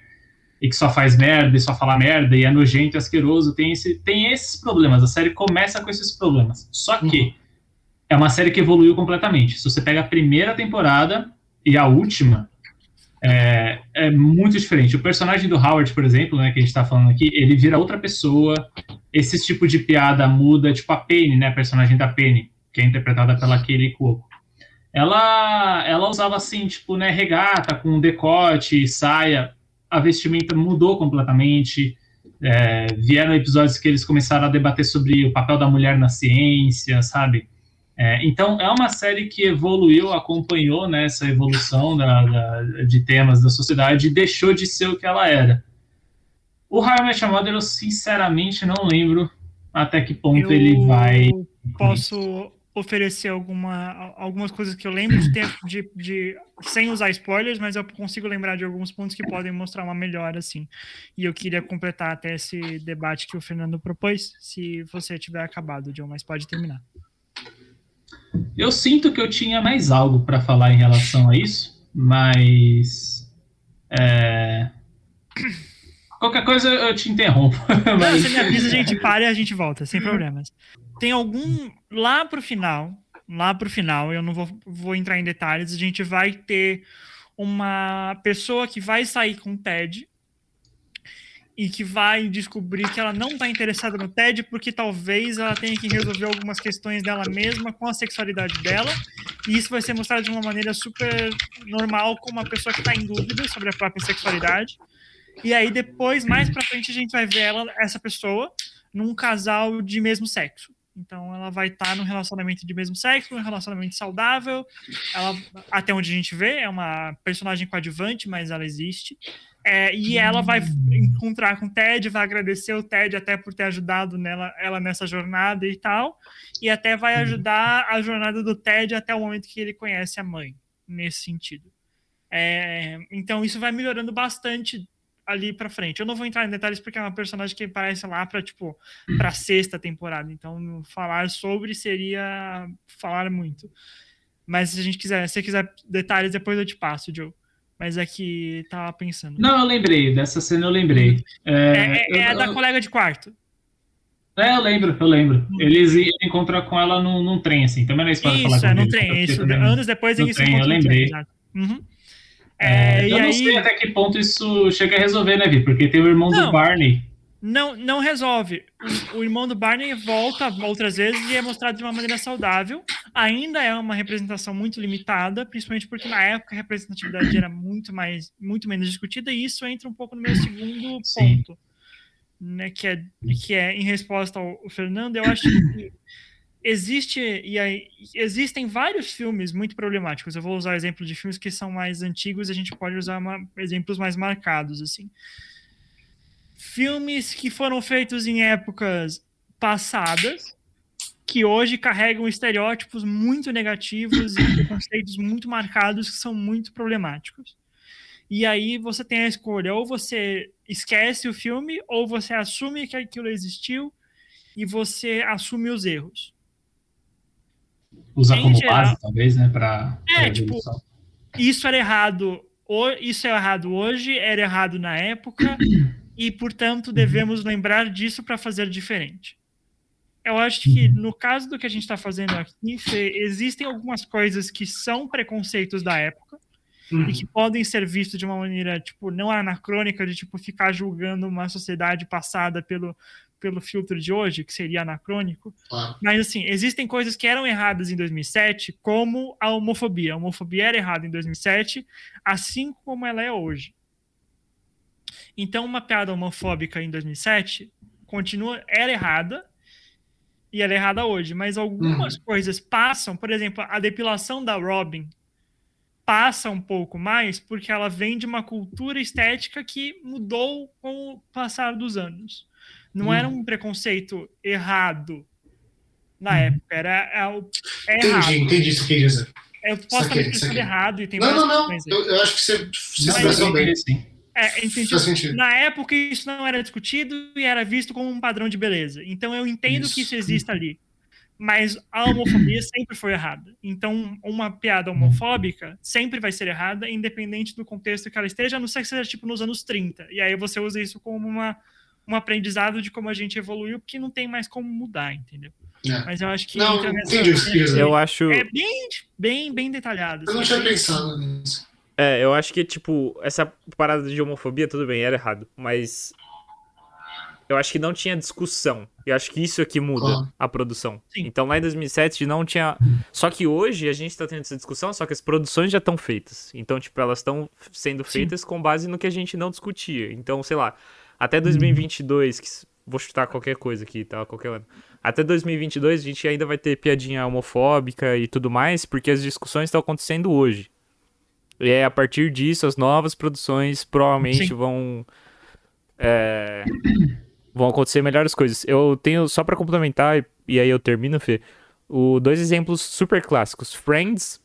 e que só faz merda e só fala merda, e é nojento e asqueroso. Tem, esse, tem esses problemas. A série começa com esses problemas. Só que uhum. É uma série que evoluiu completamente. Se você pega a primeira temporada e a última é, é, muito diferente. O personagem do Howard, por exemplo, né, que a gente tá falando aqui, ele vira outra pessoa. Esse tipo de piada muda, tipo a Penny, né, a personagem da Penny, que é interpretada pela Kelly Cuoco. Ela, ela usava assim, tipo, né, regata com decote, saia. A vestimenta mudou completamente. É, vieram episódios que eles começaram a debater sobre o papel da mulher na ciência, sabe? É, então, é uma série que evoluiu, acompanhou né, essa evolução da, da, de temas da sociedade e deixou de ser o que ela era. O How I Met Your Mother, eu sinceramente não lembro até que ponto eu ele vai. Posso oferecer alguma, algumas coisas que eu lembro de tempo de, de, sem usar spoilers, mas eu consigo lembrar de alguns pontos que podem mostrar uma melhora assim. E eu queria completar até esse debate que o Fernando propôs, se você tiver acabado, John, mas pode terminar. Eu sinto que eu tinha mais algo para falar em relação a isso, mas. É... Qualquer coisa eu te interrompo. [laughs] Mas... Não, você me avisa, a gente para e a gente volta, sem problemas. Tem algum. Lá pro final, lá pro final, eu não vou, vou entrar em detalhes, a gente vai ter uma pessoa que vai sair com o Ted e que vai descobrir que ela não está interessada no Ted porque talvez ela tenha que resolver algumas questões dela mesma com a sexualidade dela. E isso vai ser mostrado de uma maneira super normal com uma pessoa que está em dúvida sobre a própria sexualidade. E aí depois, mais para frente, a gente vai ver ela, essa pessoa num casal de mesmo sexo. Então ela vai estar tá no relacionamento de mesmo sexo, um relacionamento saudável. Ela, até onde a gente vê, é uma personagem coadjuvante, mas ela existe. É, e ela vai encontrar com o Ted, vai agradecer o Ted até por ter ajudado nela, ela nessa jornada e tal, e até vai ajudar a jornada do Ted até o momento que ele conhece a mãe, nesse sentido. É, então isso vai melhorando bastante ali para frente. Eu não vou entrar em detalhes porque é uma personagem que aparece lá para tipo para sexta temporada. Então falar sobre seria falar muito. Mas se a gente quiser, se você quiser detalhes depois eu te passo, Joe. Mas é que tava pensando. Não, eu lembrei, dessa cena eu lembrei. É, é, é, é a da colega de quarto. É, eu lembro, eu lembro. Eles encontram com ela num, num trem, assim. Também não é spoiler isso, falar é, no trem, isso. Anos depois eles trem, se encontram eu lembrei. Trem, uhum. É, é, eu não aí... sei até que ponto isso chega a resolver, né, Vi? Porque tem o irmão não, do Barney. Não, não resolve. O, o, irmão do Barney volta outras vezes e é mostrado de uma maneira saudável. Ainda é uma representação muito limitada, principalmente porque na época a representatividade era muito mais, muito menos discutida, e isso entra um pouco no meu segundo ponto, né, que é, que é em resposta ao, ao Fernando. Eu acho que existe e aí, existem vários filmes muito problemáticos. Eu vou usar exemplo de filmes que são mais antigos, a gente pode usar uma, exemplos mais marcados assim. Filmes que foram feitos em épocas passadas, que hoje carregam estereótipos muito negativos e conceitos muito marcados que são muito problemáticos. E aí você tem a escolha, ou você esquece o filme, ou você assume que aquilo existiu e você assume os erros usar como geral, base, talvez, né, para É, tipo, isso era errado, isso é errado hoje, era errado na época, [clears throat] e, portanto, devemos lembrar disso para fazer diferente. Eu acho que, no caso do que a gente está fazendo aqui, existem algumas coisas que são preconceitos da época, e que podem ser vistos de uma maneira, tipo, não anacrônica, de, tipo, ficar julgando uma sociedade passada pelo, pelo filtro de hoje, que seria anacrônico. Mas, assim, existem coisas que eram erradas em 2007, como a homofobia. A homofobia era errada em 2007, assim como ela é hoje. Então, uma piada homofóbica em 2007 continua, era errada, e ela é errada hoje, mas algumas uhum. coisas passam, por exemplo, a depilação da Robin passa um pouco mais porque ela vem de uma cultura estética que mudou com o passar dos anos. Não hum. era um preconceito errado na hum. época, era é, é errado. Entendi, entendi isso que quer dizer. Eu posso estar errado e tem Não, não, não. Eu, eu, acho que você se expressou bem. Sim. É, entendi. Faz sentido. Na época isso não era discutido e era visto como um padrão de beleza. Então eu entendo Isso. que isso exista ali. Mas a homofobia [clears throat] sempre foi errada. Então, uma piada homofóbica sempre vai ser errada, independente do contexto que ela esteja, a não ser que seja tipo nos anos 30. E aí você usa isso como uma, um aprendizado de como a gente evoluiu, porque não tem mais como mudar, entendeu? É. Mas eu acho que Não, nessa- entendi. Eu acho. é bem, bem, bem detalhado. Eu não assim. tinha pensado nisso. É, eu acho que, tipo, essa parada de homofobia, tudo bem, era errado. Mas. Eu acho que não tinha discussão. Eu acho que isso aqui muda Claro. a produção. Sim. Então lá em 2007 não tinha. Só que hoje a gente tá tendo essa discussão, só que as produções já estão feitas. Então, tipo, elas estão sendo feitas com base no que a gente não discutia. Então, sei lá, até 2022, que vou chutar qualquer coisa aqui, tá? Qualquer ano. Até 2022 a gente ainda vai ter piadinha homofóbica e tudo mais, porque as discussões estão acontecendo hoje. E é a partir disso, as novas produções provavelmente Sim. vão. é, vão acontecer melhores coisas. Eu tenho, só pra complementar, e, e aí eu termino, Fê, o, dois exemplos super clássicos. Friends.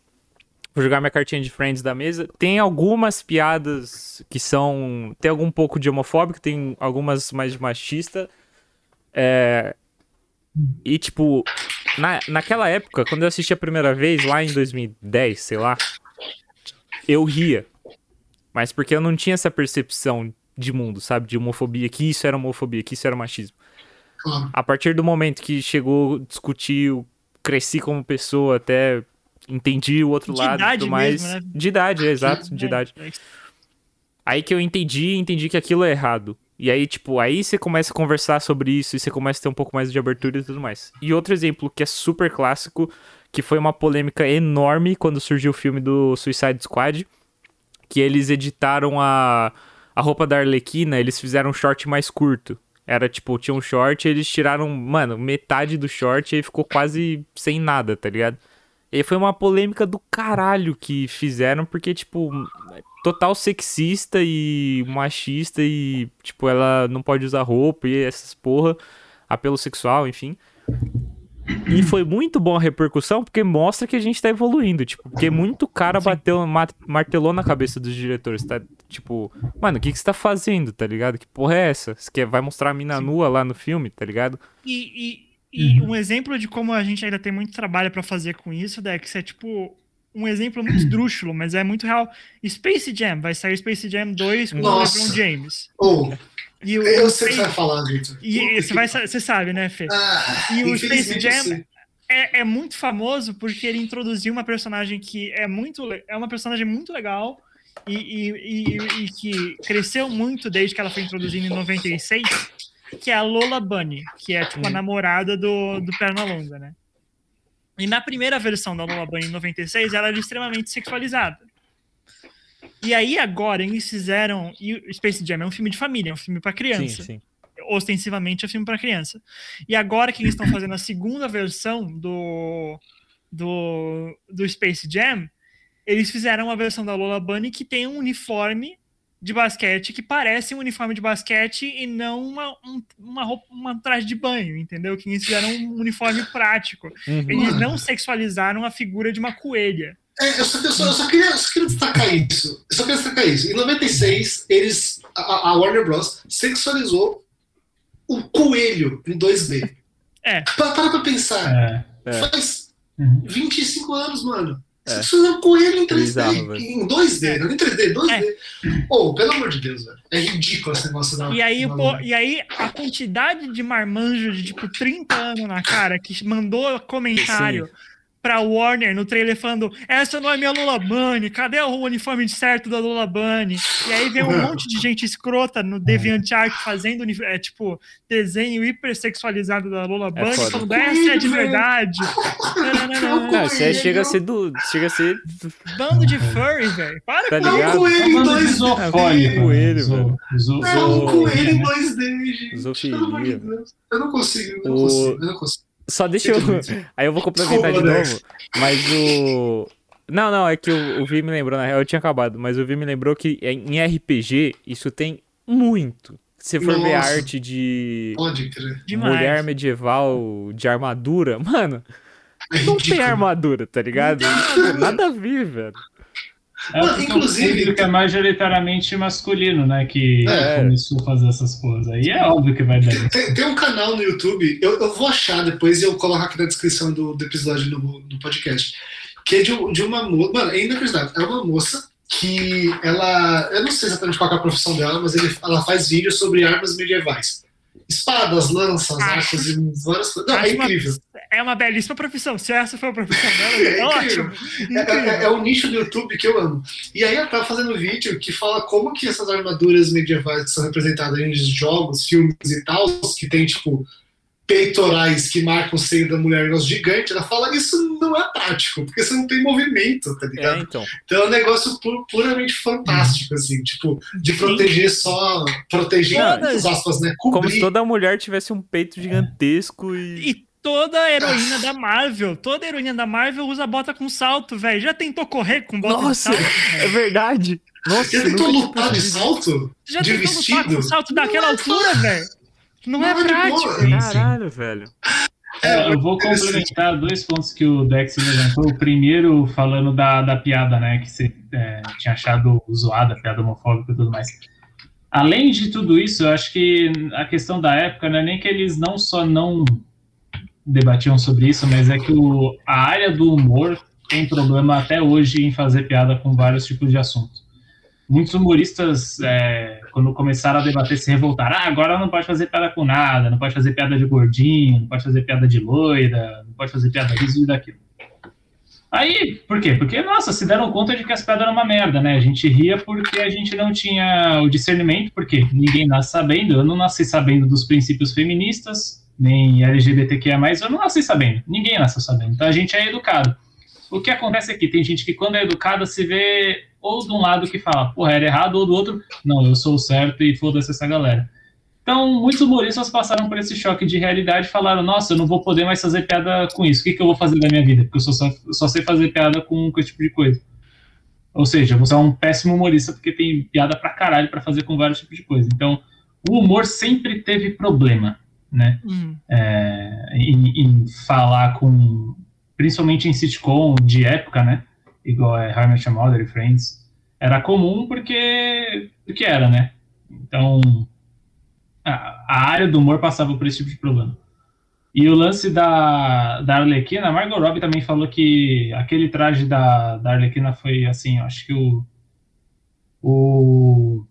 Vou jogar minha cartinha de Friends da mesa. Tem algumas piadas que são. Tem algum pouco de homofóbico, tem algumas mais de machista. É, e, tipo, na, naquela época, quando eu assisti a primeira vez, lá em 2010, sei lá, eu ria. Mas porque eu não tinha essa percepção de mundo, sabe? De homofobia, que isso era homofobia, que isso era machismo. Claro. A partir do momento que chegou, discutiu, cresci como pessoa, até entendi o outro De lado e tudo mais. mesmo, né? De idade, é, exato, de É, idade. é Aí que eu entendi, entendi que aquilo é errado. E aí, tipo, aí você começa a conversar sobre isso e você começa a ter um pouco mais de abertura e tudo mais. E outro exemplo que é super clássico, que foi uma polêmica enorme quando surgiu o filme do Suicide Squad, que eles editaram a, a roupa da Arlequina, eles fizeram um short mais curto. Era tipo, tinha um short eles tiraram, mano, metade do short e ficou quase sem nada, tá ligado? E foi uma polêmica do caralho que fizeram, porque, tipo, total sexista e machista e, tipo, ela não pode usar roupa e essas porra, apelo sexual, enfim. E foi muito bom a repercussão, porque mostra que a gente tá evoluindo, tipo, porque muito cara bateu, ma- martelou na cabeça dos diretores, tá? Tipo, mano, o que que você tá fazendo, tá ligado? Que porra é essa? Você quer, vai mostrar a mina nua lá no filme, tá ligado? E, e, e um exemplo de como a gente ainda tem muito trabalho pra fazer com isso, Dex, é tipo um exemplo muito [clears throat] esdrúxulo, mas é muito real. Space Jam, vai sair Space Jam 2 com Nossa. o LeBron James. Ou, E o, eu sei o que você vai falar, Victor. e você, que vai, você sabe, né, Fê? Ah, E o Space Jam-. É, é muito famoso porque ele introduziu uma personagem que é muito é uma personagem muito legal e, e, e- e que cresceu muito desde que ela foi introduzida em 96, que é a Lola Bunny, que é tipo a namorada do, do Pernalonga, né? E na primeira versão da Lola Bunny em 96, ela era extremamente sexualizada. E aí agora eles fizeram e o Space Jam é um filme de família, é um filme para criança ostensivamente é filme para criança. E agora que eles estão [coughs] fazendo a segunda versão do, do, do Space Jam, eles fizeram uma versão da Lola Bunny que tem um uniforme de basquete que parece um uniforme de basquete e não uma, um, uma roupa, uma traje de banho, entendeu? Que eles fizeram um uniforme prático. Eles não sexualizaram a figura de uma coelha. É, eu, só, eu, só, eu só queria, só queria destacar isso. Eu só queria destacar isso. Em 96, eles, a, a Warner Bros. sexualizou o coelho em 2D. É. Para, para pra pensar. É. É. Faz Uhum. 25 anos, mano. É. Sexualizou um coelho em 3D. Bizarro, em 2D, É. não em 3D, 2D. Oh, pelo amor de Deus, velho. É ridículo esse negócio da. E aí, da pô, e aí a quantidade de marmanjo de tipo 30 anos na cara que mandou comentário pra Warner no trailer falando: essa não é minha Lola Bunny, cadê o uniforme certo da Lola Bunny? E aí vem um monte de gente escrota no [laughs] DeviantArt fazendo é, tipo desenho hipersexualizado da Lola Bunny, foda. falando: essa é de verdade. [laughs] Não, isso aí chega a ser do. Chega a ser. Bando de furry, velho. Para Tá com É um ligado? coelho em Bando de 2D. zoofólia, coelho, Zo- velho. zo- É um coelho em 2D, gente. Zoofilia. Pelo amor de Deus. Eu não consigo, eu não O- consigo, eu não consigo. Só deixa eu. [laughs] Aí eu vou complementar de novo. Mas o. Não, não, é que o, o Vi me lembrou, na real eu tinha acabado, mas o Vi me lembrou que em RPG isso tem muito. Se for ver Nossa. arte de Pode crer. demais. mulher medieval de armadura, [laughs] mano, É não tem armadura, tá ligado? Nada a ver, velho. É Não, inclusive- o público é majoritariamente masculino, né? Que É. começou a fazer essas coisas. Aí é óbvio que vai dar isso. Tem, tem um canal no YouTube, eu, eu vou achar depois e eu coloco aqui na descrição do, do episódio do, do podcast. Que é de, um- de uma moça. Mano, é inacreditável. É uma moça que ela. Eu não sei exatamente qual que é a profissão dela, mas ele- ela faz vídeos sobre armas medievais. Espadas, lanças, Acho- arcos e várias coisas. Não, é incrível. É uma belíssima profissão. Se essa for a profissão [laughs] dela, É é incrível. ótimo. É, é, é o nicho do YouTube que eu amo. E aí ela tá fazendo um vídeo que fala como que essas armaduras medievais que são representadas em jogos, filmes e tal, que tem, tipo, peitorais que marcam o seio da mulher, um negócio gigante, ela fala isso não é prático, porque você não tem movimento, tá É, ligado? então. Então é um negócio pu- puramente fantástico, assim, tipo, de Sim. proteger só, proteger, entre aspas, né, Como cobrir. se toda mulher tivesse um peito gigantesco e. E toda heroína da Marvel, toda heroína da Marvel usa bota com salto, velho. Já tentou correr com bota Nossa, com salto? [laughs] é verdade. Nossa, Já tentou lutar de salto? Já de tentou lutar com vestido? salto daquela altura, velho? Não, Não é é prático. boa. Sim, sim. Caralho, velho. É, eu vou interessante. complementar dois pontos que o Dex levantou. O primeiro, falando da, da piada, né? Que você é, tinha achado zoada, piada homofóbica e tudo mais. Além de tudo isso, eu acho que a questão da época não é nem que eles não só não debatiam sobre isso, mas é que o, a área do humor tem problema até hoje em fazer piada com vários tipos de assuntos. Muitos humoristas, é, quando começaram a debater, se revoltaram. Ah, agora não pode fazer piada com nada, não pode fazer piada de gordinho, não pode fazer piada de loira, não pode fazer piada disso e daquilo. Aí, por quê? Porque, nossa, se deram conta de que as piadas eram uma merda, né? A gente ria porque a gente não tinha o discernimento, porque ninguém nasce sabendo. Eu não nasci sabendo dos princípios feministas, nem LGBTQIA, eu não nasci sabendo. Ninguém nasceu sabendo. Então a gente é educado. O que acontece aqui? Tem gente que, quando é educada, se vê ou de um lado que fala, porra, era errado, ou do outro, não, eu sou o certo e foda-se essa galera. Então, muitos humoristas passaram por esse choque de realidade e falaram: Nossa, eu não vou poder mais fazer piada com isso. O que, que eu vou fazer da minha vida? Porque eu só, eu só sei fazer piada com, com esse tipo de coisa. Ou seja, você é um péssimo humorista porque tem piada pra caralho pra fazer com vários tipos de coisa. Então, o humor sempre teve problema, né? Hum. É, em, em falar com. Principalmente em sitcom de época, né? Igual é How I Met Your Mother e Friends. Era comum porque. porque era, né? Então a, a área do humor passava por esse tipo de problema. E o lance da, da Arlequina, a Margot Robbie também falou que aquele traje da, da Arlequina foi assim, eu acho que o, o,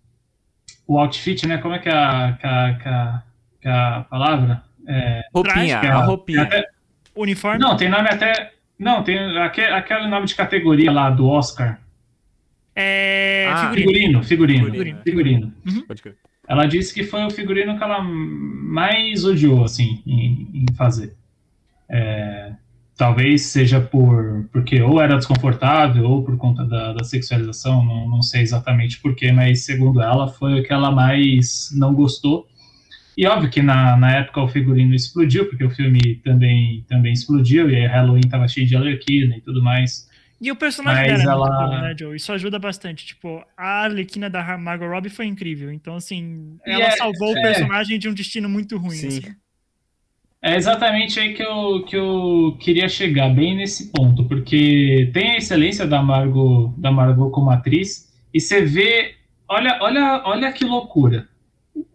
o outfit, né? Como é que é a, que a, que a, que a palavra? É, Roupinha, que a roupinha. até- Uniforme? não, tem nome até. Não, tem aquele, aquele nome de categoria lá do Oscar. É. Ah, figurino. Figurino, figurino. Figurino. Figurino. Pode crer. Ela disse que foi o figurino que ela mais odiou, assim, em, em fazer. É, talvez seja por porque ou era desconfortável ou por conta da, da sexualização, não, não sei exatamente porquê, mas segundo ela foi o que ela mais não gostou. E óbvio que na, na época o figurino explodiu, porque o filme também, também explodiu, e aí Halloween tava cheio de alerquina e tudo mais. E o personagem Mas dela é muito ela- bom, né, Joe? Isso ajuda bastante. Tipo, a Arlequina da Margot Robbie foi incrível. Então, assim, ela é- salvou o é. personagem de um destino muito ruim. Sim. assim. É exatamente aí que eu, que eu queria chegar, bem nesse ponto, porque tem a excelência da Margot, da Margot como atriz, e você vê, olha, olha, olha que loucura,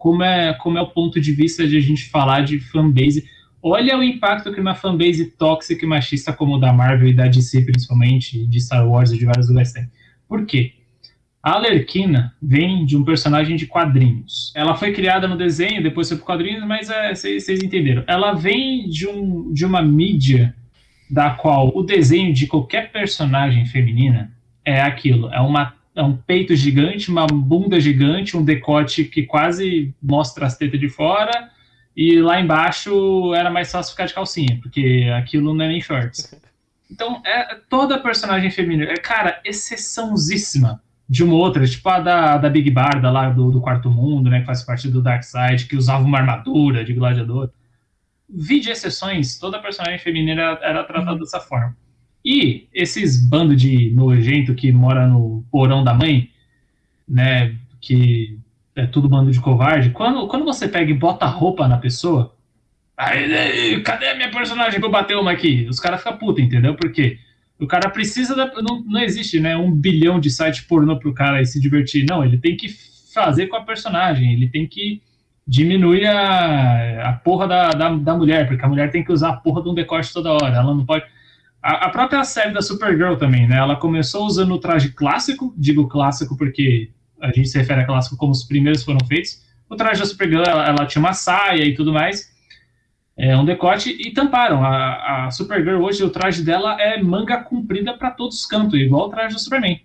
como é, como é o ponto de vista de a gente falar de fanbase. Olha o impacto que uma fanbase tóxica e machista como o da Marvel e da DC, principalmente, de Star Wars e de vários lugares tem. Por quê? A Alerquina vem de um personagem de quadrinhos. Ela foi criada no desenho, depois foi para quadrinhos, mas é, vocês entenderam. Ela vem de, um, de uma mídia da qual o desenho de qualquer personagem feminina é aquilo. É, uma, é um peito gigante, uma bunda gigante, um decote que quase mostra as tetas de fora, e lá embaixo era mais fácil ficar de calcinha, porque aquilo não é nem shorts. Então, é, toda personagem feminina, é, cara, exceçãozíssima de uma outra, tipo a da, da Big Barda lá do, do Quarto Mundo, né, que faz parte do Dark Side, que usava uma armadura de gladiador. Vi de exceções, toda personagem feminina era, era tratada dessa forma. E esses bando de nojento que mora no porão da mãe, né, que é tudo bando de covarde, quando, quando você pega e bota roupa na pessoa, aí, aí, cadê a minha personagem pra eu bater uma aqui? Os caras ficam putos, entendeu? Porque O cara precisa da. Não, não existe, né? Um bilhão de site pornô pro cara se divertir. Não, ele tem que fazer com a personagem, ele tem que diminuir a, a porra da, da, da mulher, porque a mulher tem que usar a porra de um decote toda hora. Ela não pode. A, a própria série da Supergirl também, né? Ela começou usando o traje clássico, digo clássico porque a gente se refere a clássico como os primeiros foram feitos. O traje da Supergirl, ela, ela tinha uma saia e tudo mais é, um decote e tamparam. A, a Supergirl hoje, o traje dela é manga comprida para todos os cantos, igual o traje do Superman.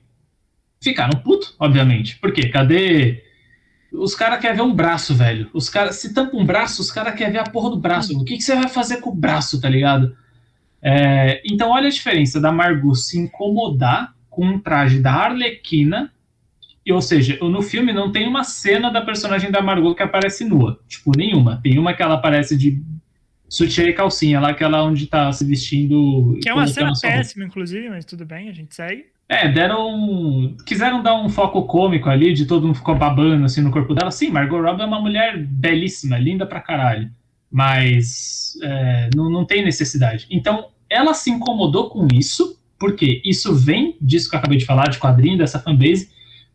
Ficaram puto, obviamente. Por quê? Cadê. Os caras querem ver um braço, velho. Os cara, se tampa um braço, os caras querem ver a porra do braço. O que, que você vai fazer com o braço, tá ligado? É, então, olha a diferença da Margot se incomodar com um traje da Arlequina. E, ou seja, no filme não tem uma cena da personagem da Margot que aparece nua. Tipo, nenhuma. Tem uma que ela aparece de sutiã e calcinha, lá aquela onde tá se vestindo. Que é uma cena péssima, inclusive, mas tudo bem, a gente segue. É, deram. Quiseram dar um foco cômico ali, de todo mundo ficou babando assim no corpo dela. Sim, Margot Robbie é uma mulher belíssima, linda pra caralho. Mas é, não, não tem necessidade. Então, ela se incomodou com isso, porque isso vem disso que eu acabei de falar, de quadrinho, dessa fanbase.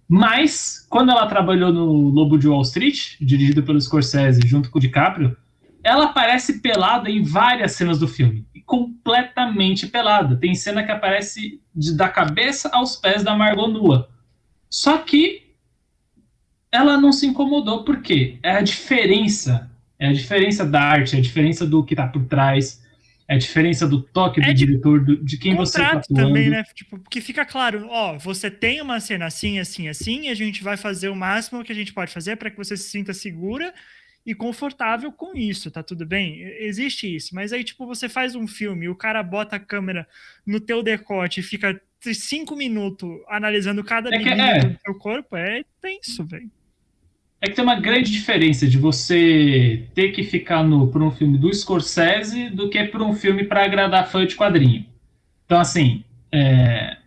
Mas, quando ela trabalhou no Lobo de Wall Street, dirigido pelo Scorsese junto com o DiCaprio, ela aparece pelada em várias cenas do filme. Completamente pelada. Tem cena que aparece de, da cabeça aos pés da Margot nua. Só que ela não se incomodou, por quê? É a diferença. É a diferença da arte, é a diferença do que tá por trás, é a diferença do toque do é de diretor, do, de quem você tá atuando. também, né? Tipo, porque fica claro, ó, você tem uma cena assim, assim, assim, e a gente vai fazer o máximo que a gente pode fazer para que você se sinta segura e confortável com isso, tá tudo bem? Existe isso, mas aí, tipo, você faz um filme o cara bota a câmera no teu decote e fica cinco minutos analisando cada é milímetro é. do teu corpo, é tenso, velho. É que tem uma grande diferença de você ter que ficar no por um filme do Scorsese do que por um filme para agradar fã de quadrinho. Então, assim, é...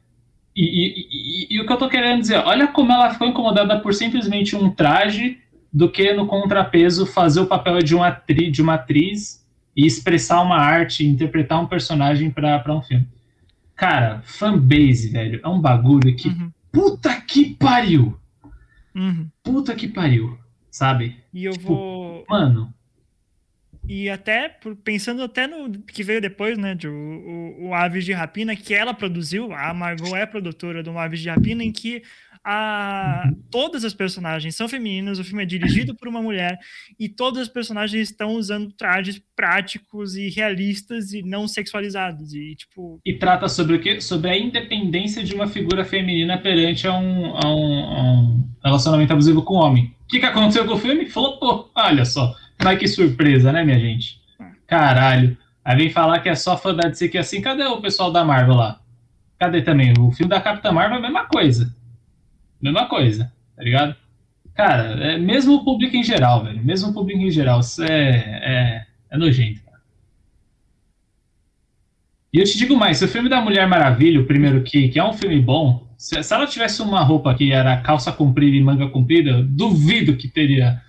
e, e, e, e, o que eu tô querendo dizer, olha como ela ficou incomodada por simplesmente um traje do que no contrapeso fazer o papel de uma, atri, de uma atriz e expressar uma arte, interpretar um personagem para um filme. Cara, fanbase, velho, é um bagulho que. Uhum. Puta que pariu! Uhum. Puta que pariu, sabe? E eu tipo, vou. Mano. E até, pensando até no que veio depois, né, de, o, o, o Aves de Rapina, que ela produziu, a Margot é produtora do Aves de Rapina, em que a, todas as personagens são femininas, o filme é dirigido por uma mulher e todas as personagens estão usando trajes práticos e realistas e não sexualizados e tipo e trata sobre o que sobre a independência de uma figura feminina perante a um, a um, a um relacionamento abusivo com o homem. O que, que aconteceu com o filme? Flopou. Olha só, mas que surpresa, né, minha gente? Caralho. Aí vem falar que é só fã da DC que é assim. Cadê o pessoal da Marvel lá? Cadê também? O filme da Capitã Marvel é a mesma coisa mesma coisa, tá ligado? Cara, é, mesmo o público em geral, velho. Mesmo o público em geral, isso é, é, é nojento, cara. E eu te digo mais, se o filme da Mulher Maravilha, o primeiro que, que é um filme bom, se, se ela tivesse uma roupa que era calça comprida e manga comprida, duvido que teria,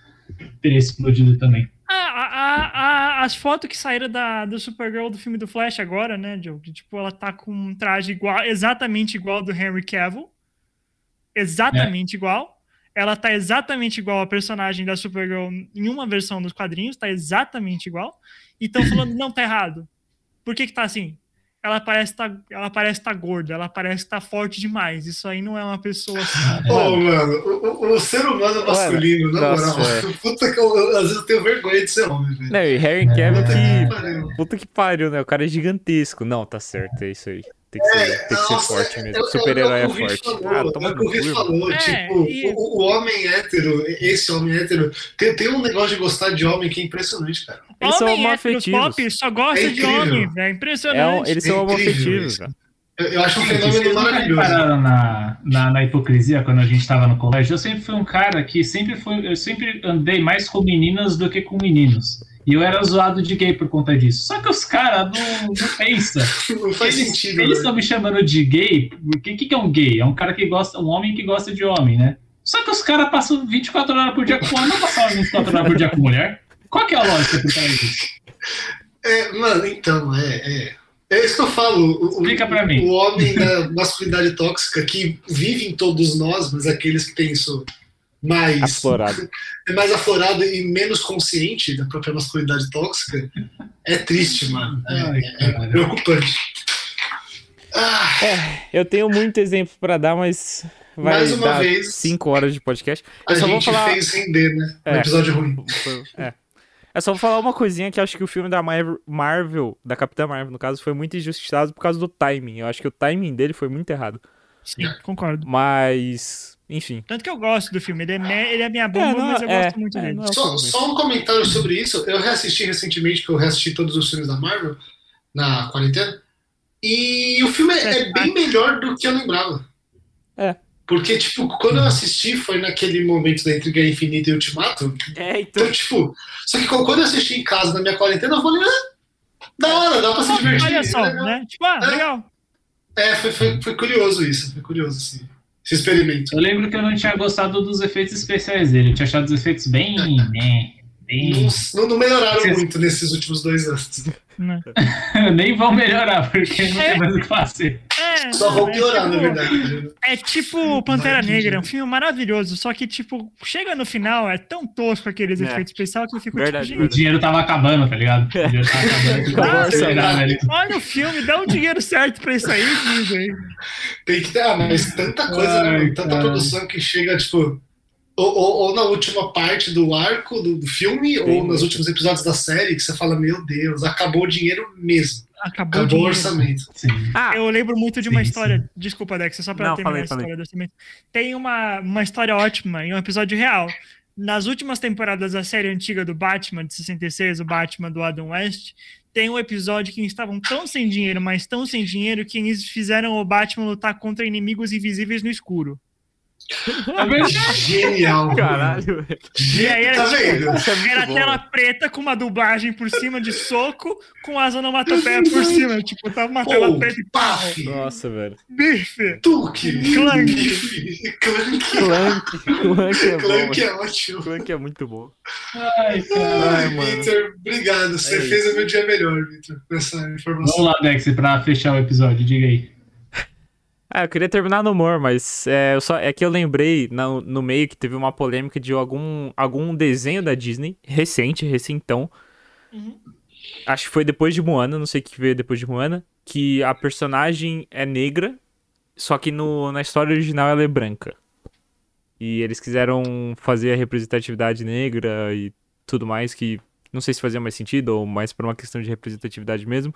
teria explodido também. A, a, a, as fotos que saíram da, do Supergirl do filme do Flash agora, né, Joe? Que, tipo, ela tá com um traje igual, exatamente igual ao do Henry Cavill exatamente é. igual. Ela tá exatamente igual a personagem da Supergirl em uma versão dos quadrinhos, tá exatamente igual. E estão falando, não, tá errado. Por que que tá assim? Ela parece tá, ela parece estar tá gorda, ela parece estar tá forte demais. Isso aí não é uma pessoa assim. [laughs] Ô, oh, mano, o, o, ser humano masculino, na moral, é. [laughs] puta que eu, às vezes eu tenho vergonha de ser homem, velho. Não, e Harry é, Cavill que. Puta que pariu, né? O cara é gigantesco. Não, tá certo, é isso aí. Tem que ser, é, tem que ser forte mesmo. Super-herói é forte. Falou, ah, toma é o que o Vitor falou. É, tipo, e... o, o, homem hétero, esse homem hétero, tem, tem um negócio de gostar de homem que é impressionante, cara. Eles são homoafetivos. pop só gosta é de homem, é impressionante. É um, eles são homoafetivos, cara. Eu, eu acho um fenômeno maravilhoso. Na, na, na hipocrisia, quando a gente estava no colégio, eu sempre fui um cara que sempre foi, eu sempre andei mais com meninas do que com meninos. E eu era zoado de gay por conta disso. Só que os caras não, não pensam. [laughs] Não faz eles, sentido. Eles estão né? me chamando de gay. O que, que, é um gay? É um cara que gosta, um homem que gosta de homem, né? Só que os caras passam 24 horas por dia com homem, não passam 24 horas por dia com mulher. Qual que é a lógica por trás disso? É, mano, então, é, é. É isso que eu falo. O, Explica pra mim. O homem da masculinidade tóxica que vive em todos nós, mas aqueles que têm isso mais Aflorado. [laughs] é mais aflorado e menos consciente da própria masculinidade tóxica, é triste, mano. É, Ai, é cara. preocupante. Ah, Eu tenho muito exemplo pra dar, mas vai Mais uma dar vez, 5 horas de podcast. a Eu vou gente falar. fez render, né? Um É. episódio ruim. Foi- É. Eu só vou falar uma coisinha que eu acho que o filme da Mar- Marvel, da Capitã Marvel, no caso, foi muito injustiçado por causa do timing. Eu acho que o timing dele foi muito errado. Sim, concordo. Mas, enfim. Tanto que eu gosto do filme. Ele é, me- ele é minha É, bomba, não, mas eu é, gosto muito é, dele. é Só, só um comentário sobre isso. Eu reassisti recentemente, porque eu reassisti todos os filmes da Marvel na quarentena. E o filme é, é bem melhor do que eu lembrava. É. Porque, tipo, quando eu assisti foi naquele momento da Guerra Infinita e Ultimato. É, então. Então, tipo, só que quando eu assisti em casa na minha quarentena, eu falei, ah, da hora, dá pra se divertir. Olha é só, né? Tipo, ah, É. legal. É, foi, foi, foi curioso isso, foi curioso esse, esse experimento. Eu lembro que eu não tinha gostado dos efeitos especiais dele. Eu tinha achado os efeitos bem. [laughs] né, bem... Não, não melhoraram Vocês- muito nesses últimos dois anos. Né? [laughs] [laughs] Nem vão melhorar, porque não tem mais o que fazer. É, Só não, vão é piorar, tipo- na verdade. É tipo Pantera Negra, é um gente. filme maravilhoso, só que, tipo, chega no final, é tão tosco aqueles É. efeitos especiais que eu fico Verdade, tipo, O gente, dinheiro tava acabando, tá ligado? O dinheiro tava acabando. [laughs] Acelerar, velho. olha o filme, dá o dinheiro certo pra isso aí, Disney. Tem que ter, ah, mas tanta coisa, Ai, né? Tanta cara. produção que chega, tipo. Ou, ou- ou na última parte do arco do, do filme, ou Tem nos últimos episódios da série, que você fala, meu Deus, acabou o dinheiro mesmo. Acabou, Acabou o orçamento. Sim. Ah, Eu lembro muito de uma Sim, história. Desculpa, Dex, só pra Não, terminar falei, a falei. história do orçamento. Tem uma, uma história ótima em um episódio real. Nas últimas temporadas da série antiga do Batman, de 66, o Batman do Adam West, tem um episódio que eles estavam tão sem dinheiro, mas tão sem dinheiro, que eles fizeram o Batman lutar contra inimigos invisíveis no escuro. É. Genial. caralho, velho. E aí era tá tipo- vendo? Era bom, tela preta com uma dublagem por cima de soco, com as onomatopeias por cima. Tipo, tava uma tela Pô, preta e paf, Nossa, velho. bife. tuque, Clank. bife, clank. Clank. Clank é bom. Clank velho. é ótimo. Clank é muito bom. Ai, cara. Ai, mano. Vitor, obrigado. Você É fez o meu dia melhor, Vitor, com essa informação. Vamos lá, Dex, pra fechar o episódio, diga aí. Ah, eu queria terminar no humor, mas é, só, é que eu lembrei no, no meio que teve uma polêmica de algum, algum desenho da Disney, recente, recentão. Uhum. Acho que foi depois de Moana, não sei o que veio depois de Moana, que a personagem é negra, só que no, na história original ela é branca. E eles quiseram fazer a representatividade negra e tudo mais, que não sei se fazia mais sentido ou mais por uma questão de representatividade mesmo.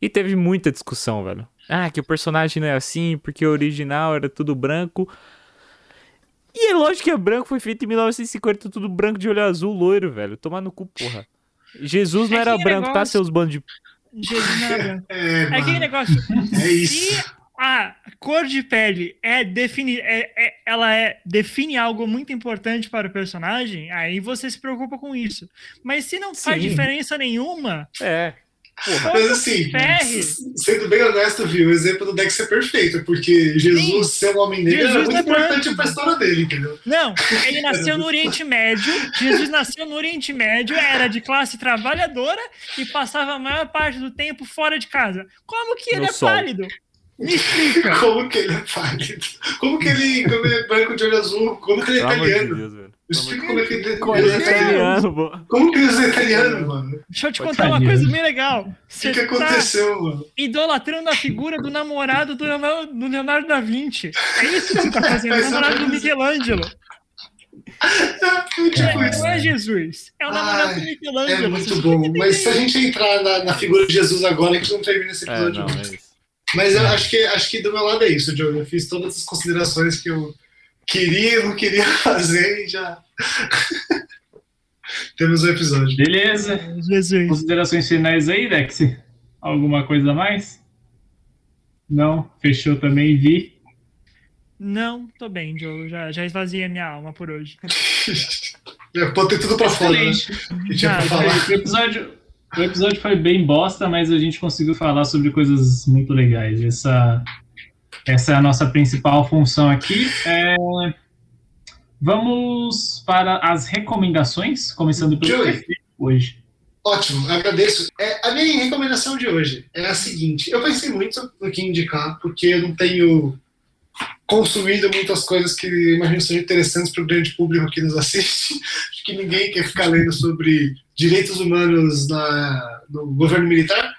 E teve muita discussão, velho. Ah, que o personagem não é assim, porque o original era tudo branco. E é lógico que é branco, foi feito em 1950, tudo branco de olho azul, loiro, velho. Tomar no cu, porra. Jesus não É era branco, tá, negócio- seus bandos de. Jesus não era branco. [laughs] É, É aquele negócio. [laughs] é Se isso. a cor de pele é defini é, é- ela é, define algo muito importante para o personagem, aí você se preocupa com isso. Mas se não faz Sim. diferença nenhuma, É. Porra. Mas assim, sendo bem honesto, viu, o exemplo do Dex é perfeito, porque Jesus ser um homem negro Jesus é muito é importante branco. pra história dele, entendeu? não, ele [laughs] nasceu no Oriente Médio, Jesus nasceu no Oriente Médio, era de classe trabalhadora e passava a maior parte do tempo fora de casa. Como que ele No é sol. pálido? Me explica. [laughs] Como que ele é pálido? Como que ele, como ele é branco de olho azul? Como que ele é italiano? Me explica como é que ele é é italiano. pô. Como que ele é italiano, mano? Deixa eu te contar uma coisa bem legal. O que, que tá aconteceu, mano? idolatrando a figura do namorado do Leonardo, do Leonardo da Vinci. É isso que você tá fazendo, [laughs] o namorado do Michelangelo. É, [laughs] tipo É, isso. não é Jesus, é o namorado do Ai, Michelangelo. É muito bom. Mas se a gente entrar na, na figura de Jesus agora, a gente não termina esse É, episódio. não, não. é isso. Mas eu acho que, acho que do meu lado é isso, Diogo. Eu fiz todas as considerações que eu queria não queria [laughs] fazer e já. Temos o episódio. Beleza. Jesus. Considerações finais aí, Dex? Alguma coisa a mais? Não? Fechou também, vi. Não, tô bem, Joe. Já, já esvaziei a minha alma por hoje. [laughs] Eu botei tudo pra fora, né? Excelente. Que tinha pra Ah, falar. O episódio, o episódio foi bem bosta, mas a gente conseguiu falar sobre coisas muito legais. Essa, essa é a nossa principal função aqui. É, Vamos para as recomendações, começando pelo Joey. Hoje. Ótimo, agradeço. É, a minha recomendação de hoje é a seguinte: eu pensei muito no que indicar, porque eu não tenho consumido muitas coisas que imagino sejam interessantes para o grande público que nos assiste. Acho que ninguém quer ficar lendo sobre direitos humanos na, no governo militar.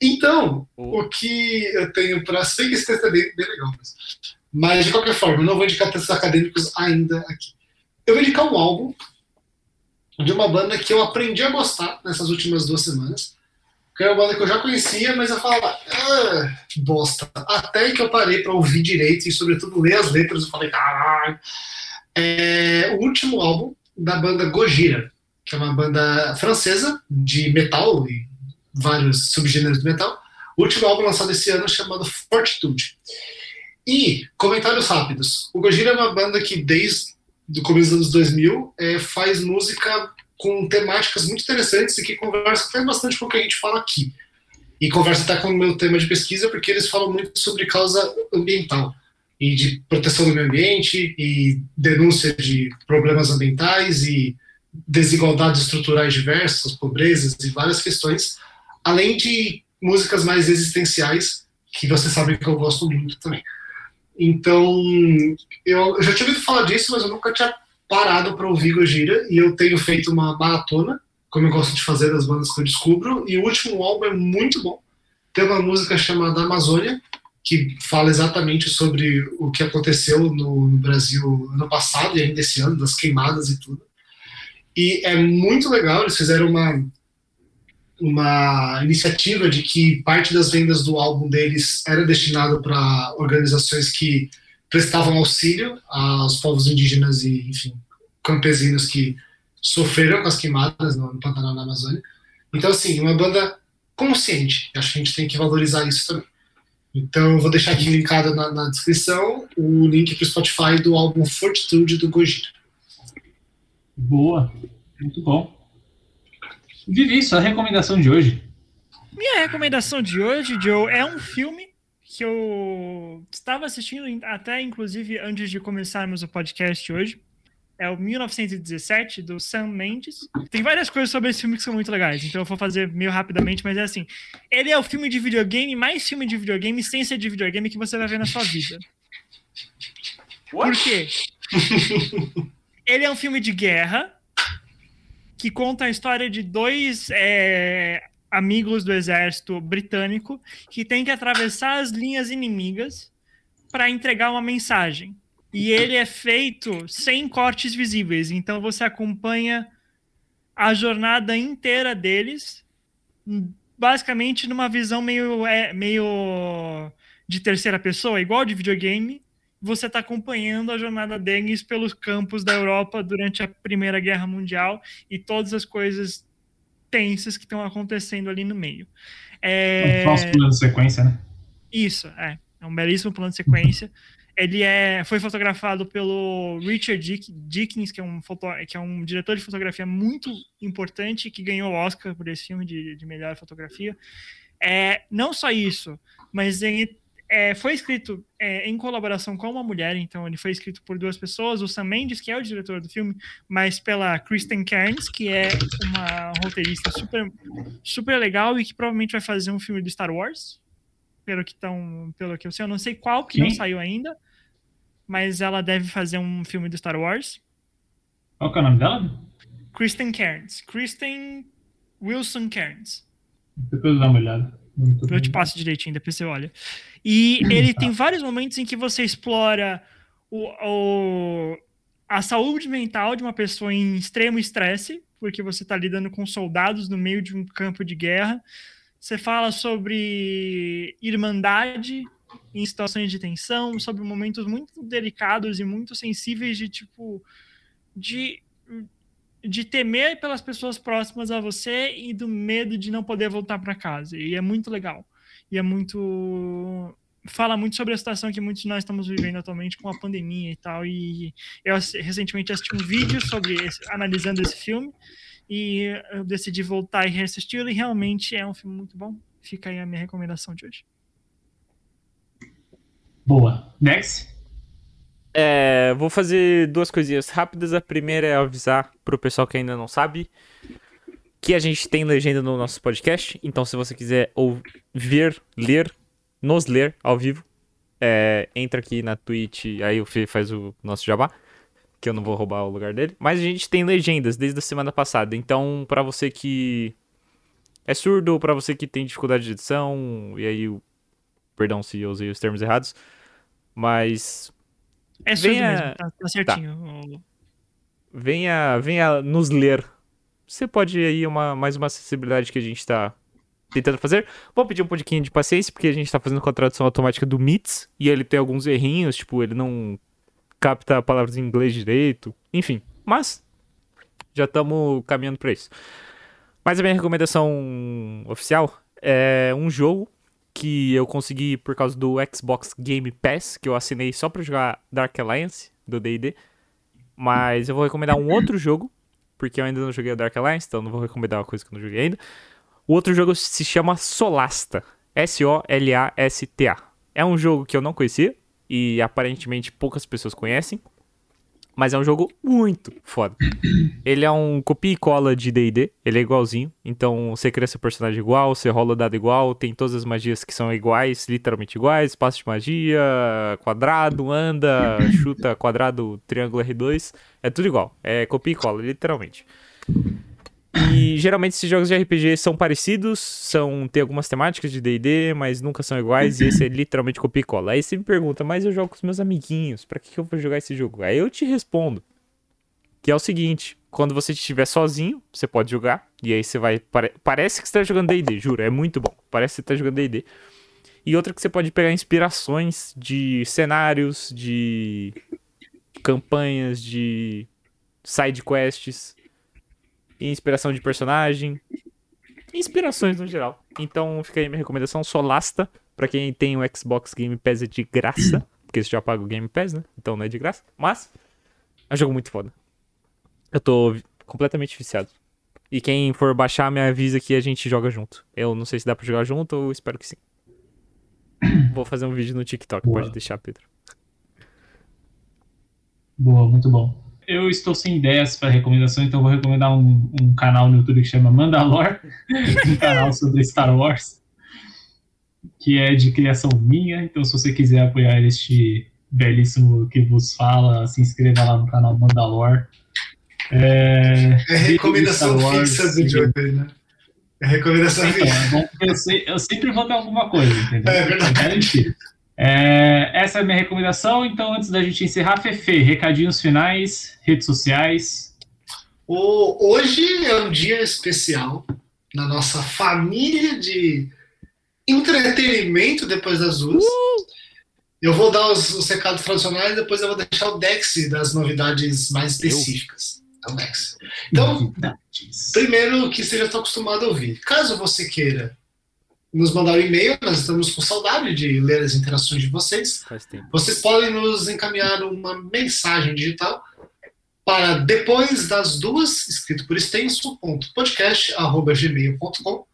Então, oh. o que eu tenho para. Sei que esse texto é bem, bem legal, mas, mas de qualquer forma, eu não vou indicar textos acadêmicos ainda aqui. Eu vou indicar um álbum de uma banda que eu aprendi a gostar nessas últimas duas semanas. Que é uma banda que eu já conhecia, mas eu falava, ah, bosta. Até que eu parei para ouvir direito e, sobretudo, ler as letras, eu falei, caralho. É o último álbum da banda Gojira, que é uma banda francesa de metal e vários subgêneros de metal. O último álbum lançado esse ano chamado Fortitude. E, comentários rápidos. O Gojira é uma banda que, desde do começo dos anos 2000, é, faz música com temáticas muito interessantes e que conversa até bastante com o que a gente fala aqui. E conversa até com o meu tema de pesquisa, porque eles falam muito sobre causa ambiental e de proteção do meio ambiente e denúncia de problemas ambientais e desigualdades estruturais diversas, pobrezas e várias questões, além de músicas mais existenciais, que vocês sabem que eu gosto muito também. Então, eu, eu já tinha ouvido falar disso, mas eu nunca tinha parado para ouvir Gojira, e eu tenho feito uma maratona, como eu gosto de fazer das bandas que eu descubro, e o último álbum é muito bom. Tem uma música chamada Amazônia, que fala exatamente sobre o que aconteceu no, no Brasil ano passado e ainda esse ano, das queimadas e tudo. E é muito legal, eles fizeram uma uma iniciativa de que parte das vendas do álbum deles era destinado para organizações que prestavam auxílio aos povos indígenas e, enfim, campesinos que sofreram com as queimadas no, Pantanal da Amazônia. Então, assim, uma banda consciente. Acho que a gente tem que valorizar isso também. Então, eu vou deixar aqui linkado na, na descrição o link para o Spotify do álbum Fortitude do Gojira. Boa, muito bom. Vivi, sua recomendação de hoje. Minha recomendação de hoje, Joe, é um filme que eu estava assistindo até, inclusive, antes de começarmos o podcast hoje. É o 1917, do Sam Mendes. Tem várias coisas sobre esse filme que são muito legais, então eu vou fazer meio rapidamente, mas é assim. Ele é o filme de videogame, mais filme de videogame, sem ser de videogame, que você vai ver na sua vida. What? Por quê? [laughs] Ele é um filme de guerra, que conta a história de dois é, amigos do exército britânico que têm que atravessar as linhas inimigas para entregar uma mensagem. E ele é feito sem cortes visíveis, então você acompanha a jornada inteira deles, basicamente numa visão meio, é, meio de terceira pessoa, igual de videogame, você está acompanhando a jornada deles pelos campos da Europa durante a Primeira Guerra Mundial e todas as coisas tensas que estão acontecendo ali no meio. É... Um falso plano de sequência, né? Isso, é. É um belíssimo plano de sequência. Ele é, foi fotografado pelo Richard Dick, Dickens, que é, um foto, que é um diretor de fotografia muito importante, que ganhou o Oscar por esse filme de, de melhor fotografia. É, não só isso, mas ele é, foi escrito é, em colaboração com uma mulher, então ele foi escrito por duas pessoas, o Sam Mendes, que é o diretor do filme, mas pela Kristen Cairns, que é uma roteirista super, super legal e que provavelmente vai fazer um filme do Star Wars, pelo que, tão, pelo que eu sei, eu não sei qual, que Sim. não saiu ainda, mas ela deve fazer um filme do Star Wars. Qual é o nome dela? Kristen Cairns. Kristen Wilson Cairns. Depois dar uma olhada. Eu te passo direitinho, depois você olha. E ele tem vários momentos em que você explora o, o, a saúde mental de uma pessoa em extremo estresse, porque você está lidando com soldados no meio de um campo de guerra. Você fala sobre irmandade em situações de tensão, sobre momentos muito delicados e muito sensíveis de tipo de de temer pelas pessoas próximas a você e do medo de não poder voltar para casa. E é muito legal. E é muito fala muito sobre a situação que muitos de nós estamos vivendo atualmente com a pandemia e tal. E eu recentemente assisti um vídeo sobre esse, analisando esse filme e eu decidi voltar e reassisti-lo e realmente é um filme muito bom. Fica aí a minha recomendação de hoje. Boa. Next. É, vou fazer duas coisinhas rápidas. A primeira é avisar pro pessoal que ainda não sabe. que a gente tem legenda no nosso podcast. Então, se você quiser ouvir, ler, nos ler ao vivo, é, entra aqui na Twitch, aí o Fê faz o nosso jabá, que eu não vou roubar o lugar dele. Mas a gente tem legendas desde a semana passada. Então, para você que é surdo, para você que tem dificuldade de edição, e aí, perdão se eu usei os termos errados, mas É surdo Venha- mesmo, tá, tá certinho. venha, venha nos ler. Você pode aí uma mais uma acessibilidade que a gente tá tentando fazer. Vou pedir um pouquinho de paciência, porque a gente tá fazendo com a tradução automática do Meets, e ele tem alguns errinhos, tipo, ele não capta palavras em inglês direito, enfim. Mas já estamos caminhando para isso. Mas a minha recomendação oficial é um jogo que eu consegui por causa do Xbox Game Pass, que eu assinei só pra jogar Dark Alliance do D&D. Mas eu vou recomendar um outro jogo, porque eu ainda não joguei Dark Alliance, então não vou recomendar uma coisa que eu não joguei ainda. O outro jogo se chama Solasta. S-O-L-A-S-T-A. É um jogo que eu não conhecia e aparentemente poucas pessoas conhecem. Mas é um jogo muito foda. [clears throat] Ele é um copia e cola de D&D, ele é igualzinho. Então você cria seu personagem igual, você rola o dado igual, tem todas as magias que são iguais, literalmente iguais, espaço de magia, quadrado, anda, [clears throat] chuta, quadrado, triângulo R2, é tudo igual. É copia e cola, literalmente. [clears throat] E geralmente esses jogos de RPG são parecidos, são tem algumas temáticas de D&D, mas nunca são iguais, e esse é [clears throat] literalmente copia e cola. Aí você me pergunta, mas eu jogo com os meus amiguinhos, pra que que eu vou jogar esse jogo? Aí eu te respondo, que é o seguinte, quando você estiver sozinho, você pode jogar, e aí você vai, pare- parece que você tá jogando D&D, juro, é muito bom, parece que você tá jogando D&D. E outra que você pode pegar inspirações de cenários, de campanhas, de side quests, inspiração de personagem, inspirações no geral. Então fica aí minha recomendação, Solasta, pra quem tem o Xbox Game Pass é de graça, porque você já paga o Game Pass, né? Então não é de graça, mas é um jogo muito foda. Eu tô completamente viciado. E quem for baixar, me avisa que a gente joga junto. Eu não sei se dá pra jogar junto, eu espero que sim. [clears throat] Vou fazer um vídeo no TikTok, Boa. pode deixar, Pedro. Boa, muito bom. Eu estou sem ideias para recomendação, então vou recomendar um, um canal no YouTube que chama Mandalor, [laughs] um canal sobre Star Wars, que é de criação minha. Então, se você quiser apoiar este belíssimo que vos fala, se inscreva lá no canal Mandalor. É, É recomendação Wars, fixa do Joker, né? É recomendação Então, fixa. é bom porque eu, sei- eu sempre vou ter alguma coisa, entendeu? É verdade. É. É, essa é a minha recomendação. Então, antes da gente encerrar, Fefe, recadinhos finais, redes sociais. O- hoje é um dia especial na nossa família de entretenimento depois das duas. Eu vou dar os, os recados tradicionais, depois eu vou deixar o Dex das novidades mais específicas. Então, Dex. Então, Novidades. primeiro que você já está acostumado a ouvir. Caso você queira nos mandar um e-mail, nós estamos com saudade de ler as interações de vocês. Vocês podem nos encaminhar uma mensagem digital para depois das duas, escrito por extenso, ponto podcast, arroba gmail.com.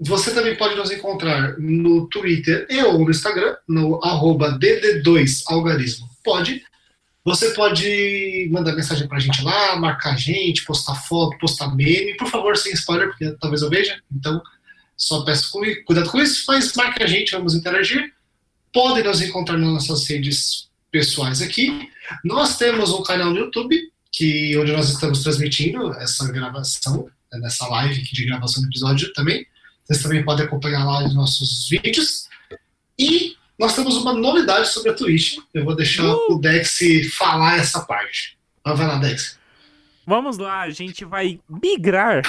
Você também pode nos encontrar no Twitter e ou no Instagram, no arroba dd2algarismo. Pode. Você pode mandar mensagem pra gente lá, marcar a gente, postar foto, postar meme. Por favor, sem spoiler, porque talvez eu veja. Então, só peço cu- cuidado com isso, mas marca a gente, vamos interagir podem nos encontrar nas nossas redes pessoais aqui. Nós temos um canal no YouTube, que, onde nós estamos transmitindo essa gravação, né, nessa live aqui de gravação do episódio também. Vocês também podem acompanhar lá os nossos vídeos. E nós temos uma novidade sobre a Twitch. Eu vou deixar o Dex falar essa parte. Vai lá, Dex. Vamos lá, a gente vai migrar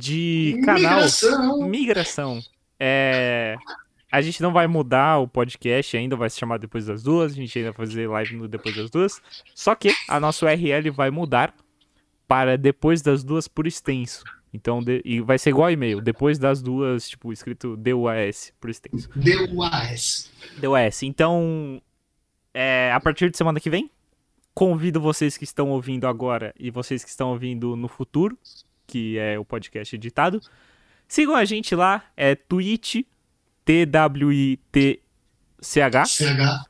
de canal. Migração. Migração. É. A gente não vai mudar o podcast ainda, vai se chamar Depois das Duas. A gente ainda vai fazer live no Depois das Duas. Só que a nossa URL vai mudar para Depois das Duas por extenso. Então, de- e vai ser igual e-mail. Depois das duas, tipo, escrito DUAS por extenso. DUAS. DUAS. Então, é, a partir de semana que vem, convido vocês que estão ouvindo agora e vocês que estão ouvindo no futuro, que é o podcast editado, sigam a gente lá, é Twitch, twitch.tv CH.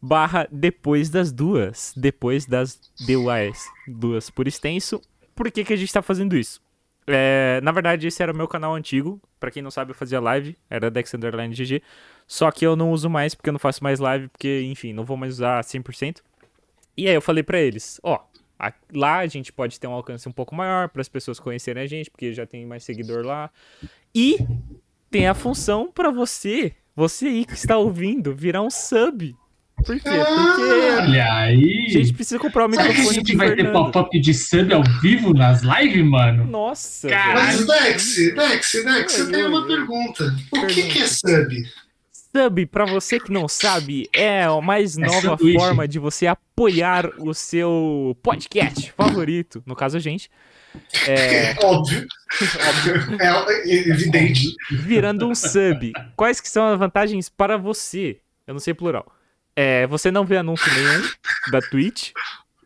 barra depois das duas, depois das DUAS, duas por extenso. por que, que a gente tá fazendo isso? É, na verdade, esse era o meu canal antigo. Pra quem não sabe, eu fazia live. Era Dex Underline GG. Só que eu não uso mais porque eu não faço mais live. Porque, enfim, não vou mais usar 100%. E aí eu falei pra eles: Ó, a- lá a gente pode ter um alcance um pouco maior para as pessoas conhecerem a gente. Porque já tem mais seguidor lá. E tem a função pra você, você aí que está ouvindo, virar um sub. Por quê? Porque Olha aí. a gente precisa comprar o Será que a microfone gente vai ter Fernando. pop-up de sub ao vivo nas lives, mano? Nossa, Caralho. Mas, Dex, Dex, Dex, eu tenho uma pergunta. O que, que é sub? Sub, pra você que não sabe, é a mais É nova sanduíche. forma de você apoiar o seu podcast favorito, no caso a gente, é, [laughs] Óbvio. É evidente. virando um sub. Quais que são as vantagens para você? Eu não sei plural. É, você não vê anúncio nenhum da Twitch.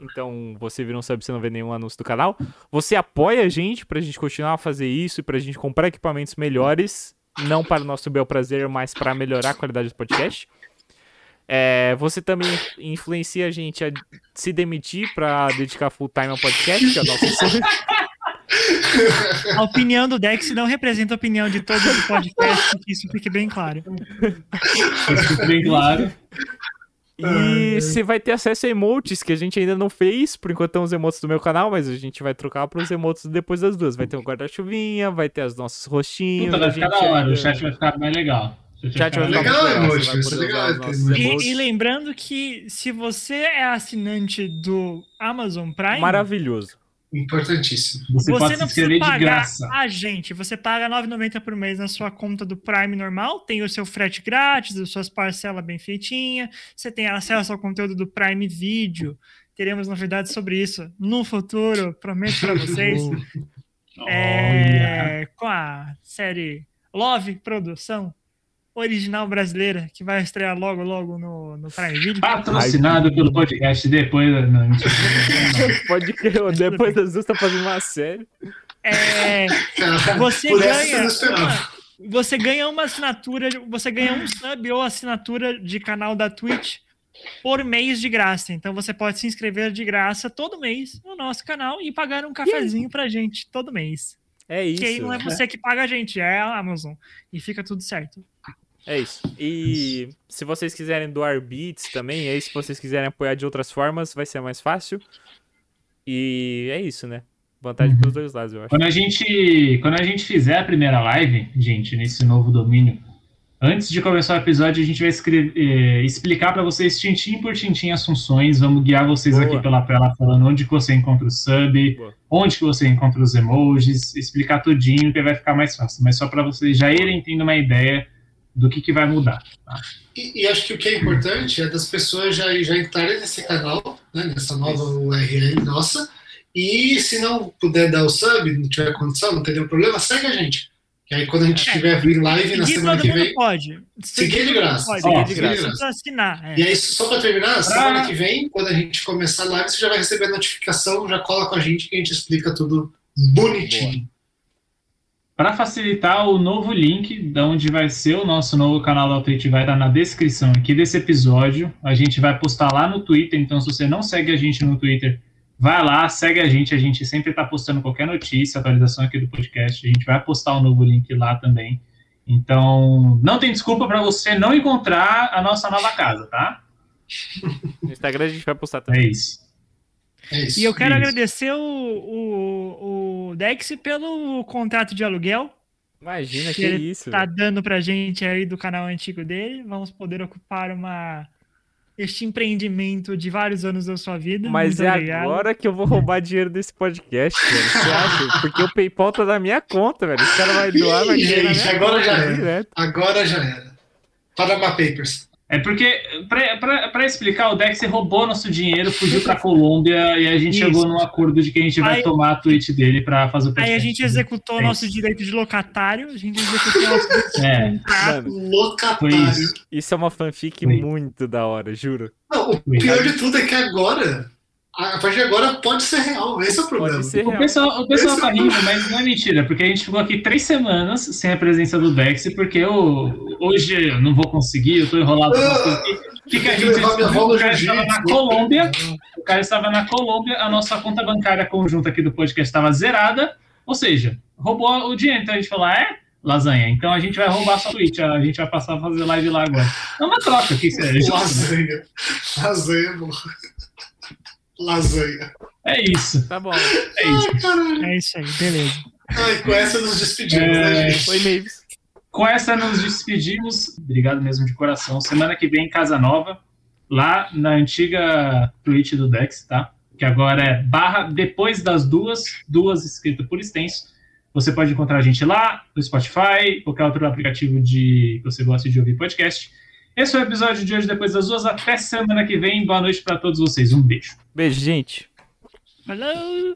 Então, você vira um sub, você não vê nenhum anúncio do canal. Você apoia a gente pra gente continuar a fazer isso e pra gente comprar equipamentos melhores. Não para o nosso bel prazer, mas para melhorar a qualidade do podcast. É, você também influencia a gente a se demitir pra dedicar full time ao podcast, que é o nosso sonho. A opinião do Dex não representa a opinião de todo o podcast, que isso fique bem claro. Isso bem claro. E você vai ter acesso a emotes que a gente ainda não fez. Por enquanto estão os emotes do meu canal, mas a gente vai trocar pros emotes depois das duas. Vai ter um guarda-chuvinha, vai ter os nossos rostinhos. Puta, vai ficar gente da hora. ainda- O chat vai ficar mais legal. O chat vai ficar Legal, legal, emote, vai é legal, os. E, e lembrando que se você é assinante do Amazon Prime, Maravilhoso. Importantíssimo. Você, você não precisa pagar graça. a gente. Você paga R$ 9,90 por mês na sua conta do Prime normal, tem o seu frete grátis, as suas parcelas bem feitinhas, você tem acesso ao conteúdo do Prime Video. Teremos novidades sobre isso no futuro, prometo para [laughs] vocês. É, com a série Love Produção original brasileira, que vai estrear logo, logo no, no Prime Video. Patrocinado pelo podcast depois. Não, mentira. [laughs] Pode crer, depois das duas tá fazendo uma série. É, você ganha não uma, você ganha uma assinatura, você ganha um sub ou assinatura de canal da Twitch por mês de graça. Então você pode se inscrever de graça todo mês no nosso canal e pagar um cafezinho pra gente todo mês. É isso. Que aí não é você que paga a gente, é a Amazon. E fica tudo certo. É isso. E se vocês quiserem doar beats também, aí se vocês quiserem apoiar de outras formas, vai ser mais fácil. E é isso, né? Vantagem Uhum. pros dois lados, eu acho. Quando a gente, quando a gente fizer a primeira live, gente, nesse novo domínio, antes de começar o episódio, a gente vai escrever, eh, explicar para vocês tintim por tintim as funções, vamos guiar vocês Boa. aqui pela tela falando onde que você encontra o sub, Boa. onde que você encontra os emojis, explicar tudinho que vai ficar mais fácil, mas só para vocês já irem tendo uma ideia do que que vai mudar. E, e acho que o que é importante é das pessoas já, já entrarem nesse canal, né, nessa nova URL nossa, e se não puder dar o sub, não tiver condição, não tem nenhum problema, segue a gente. E aí quando a gente É. tiver vir live na semana que vem. pode. Seguir de graça. Pode. Ó, Seguir de graça. graça. Assinar. é. E aí, só para terminar, semana Ah. que vem, quando a gente começar a live, você já vai receber a notificação, já cola com a gente que a gente explica tudo bonitinho. Para facilitar, o novo link de onde vai ser o nosso novo canal da Twitch vai estar na descrição aqui desse episódio. A gente vai postar lá no Twitter, então se você não segue a gente no Twitter, vai lá, segue a gente. A gente sempre está postando qualquer notícia, atualização aqui do podcast. A gente vai postar o novo link lá também. Então, não tem desculpa para você não encontrar a nossa nova casa, tá? No Instagram a gente vai postar também. É isso. É isso. E eu quero Isso. agradecer o, o, o Dex pelo contrato de aluguel Imagina, que que ele isso. tá dando pra gente aí do canal antigo dele. Vamos poder ocupar uma este empreendimento de vários anos da sua vida. Mas Muito é obrigado. agora que eu vou roubar dinheiro desse podcast, velho. Você [laughs] acha? Porque o PayPal tá na minha conta, velho. Esse cara vai doar, vai Gente, agora conta já era. direto. Agora já era. Panama Papers. É porque, para explicar, o Dex roubou nosso dinheiro, fugiu para Colômbia e a gente Isso. chegou num acordo de que a gente vai Aí- tomar a tweet dele para fazer o Aí a gente executou o É nosso direito de locatário, a gente executou o nosso direito de [laughs] É. Locatário. isso. isso é uma fanfic Foi. muito da hora, juro. Não, o pior de tudo é que agora, a partir de agora, pode ser real. Esse é o problema. Pode ser O pessoal, o pessoal Esse tá é rindo, mas não é mentira, porque a gente ficou aqui três semanas sem a presença do Dex, porque eu, hoje eu não vou conseguir, eu tô enrolado. O que, que a que gente descobriu? O cara estava na Colômbia, o cara estava na Colômbia, a nossa conta bancária conjunta aqui do podcast estava zerada, ou seja, roubou o dinheiro. Então a gente falou, ah, é? Lasanha. Então a gente vai roubar sua Twitch, a gente vai passar a fazer live lá agora. É uma troca aqui, [laughs] isso é? Lasanha. Lasanha, amor. Lasanha. É isso, Tá bom. é isso. Ai, caralho. É isso aí, beleza. Ai, com essa nos despedimos, É. né, gente? Oi, Mavis. Com essa nos despedimos. Obrigado mesmo de coração. Semana que vem, Casa Nova, lá na antiga Twitch do Dex, tá? Que agora é barra depois das duas, duas escrito por extenso. Você pode encontrar a gente lá, no Spotify, qualquer outro aplicativo de que você gosta de ouvir podcast. Esse foi o episódio de hoje, depois das duas. Até semana que vem. Boa noite para todos vocês. Um beijo. Beijo, gente. Falou!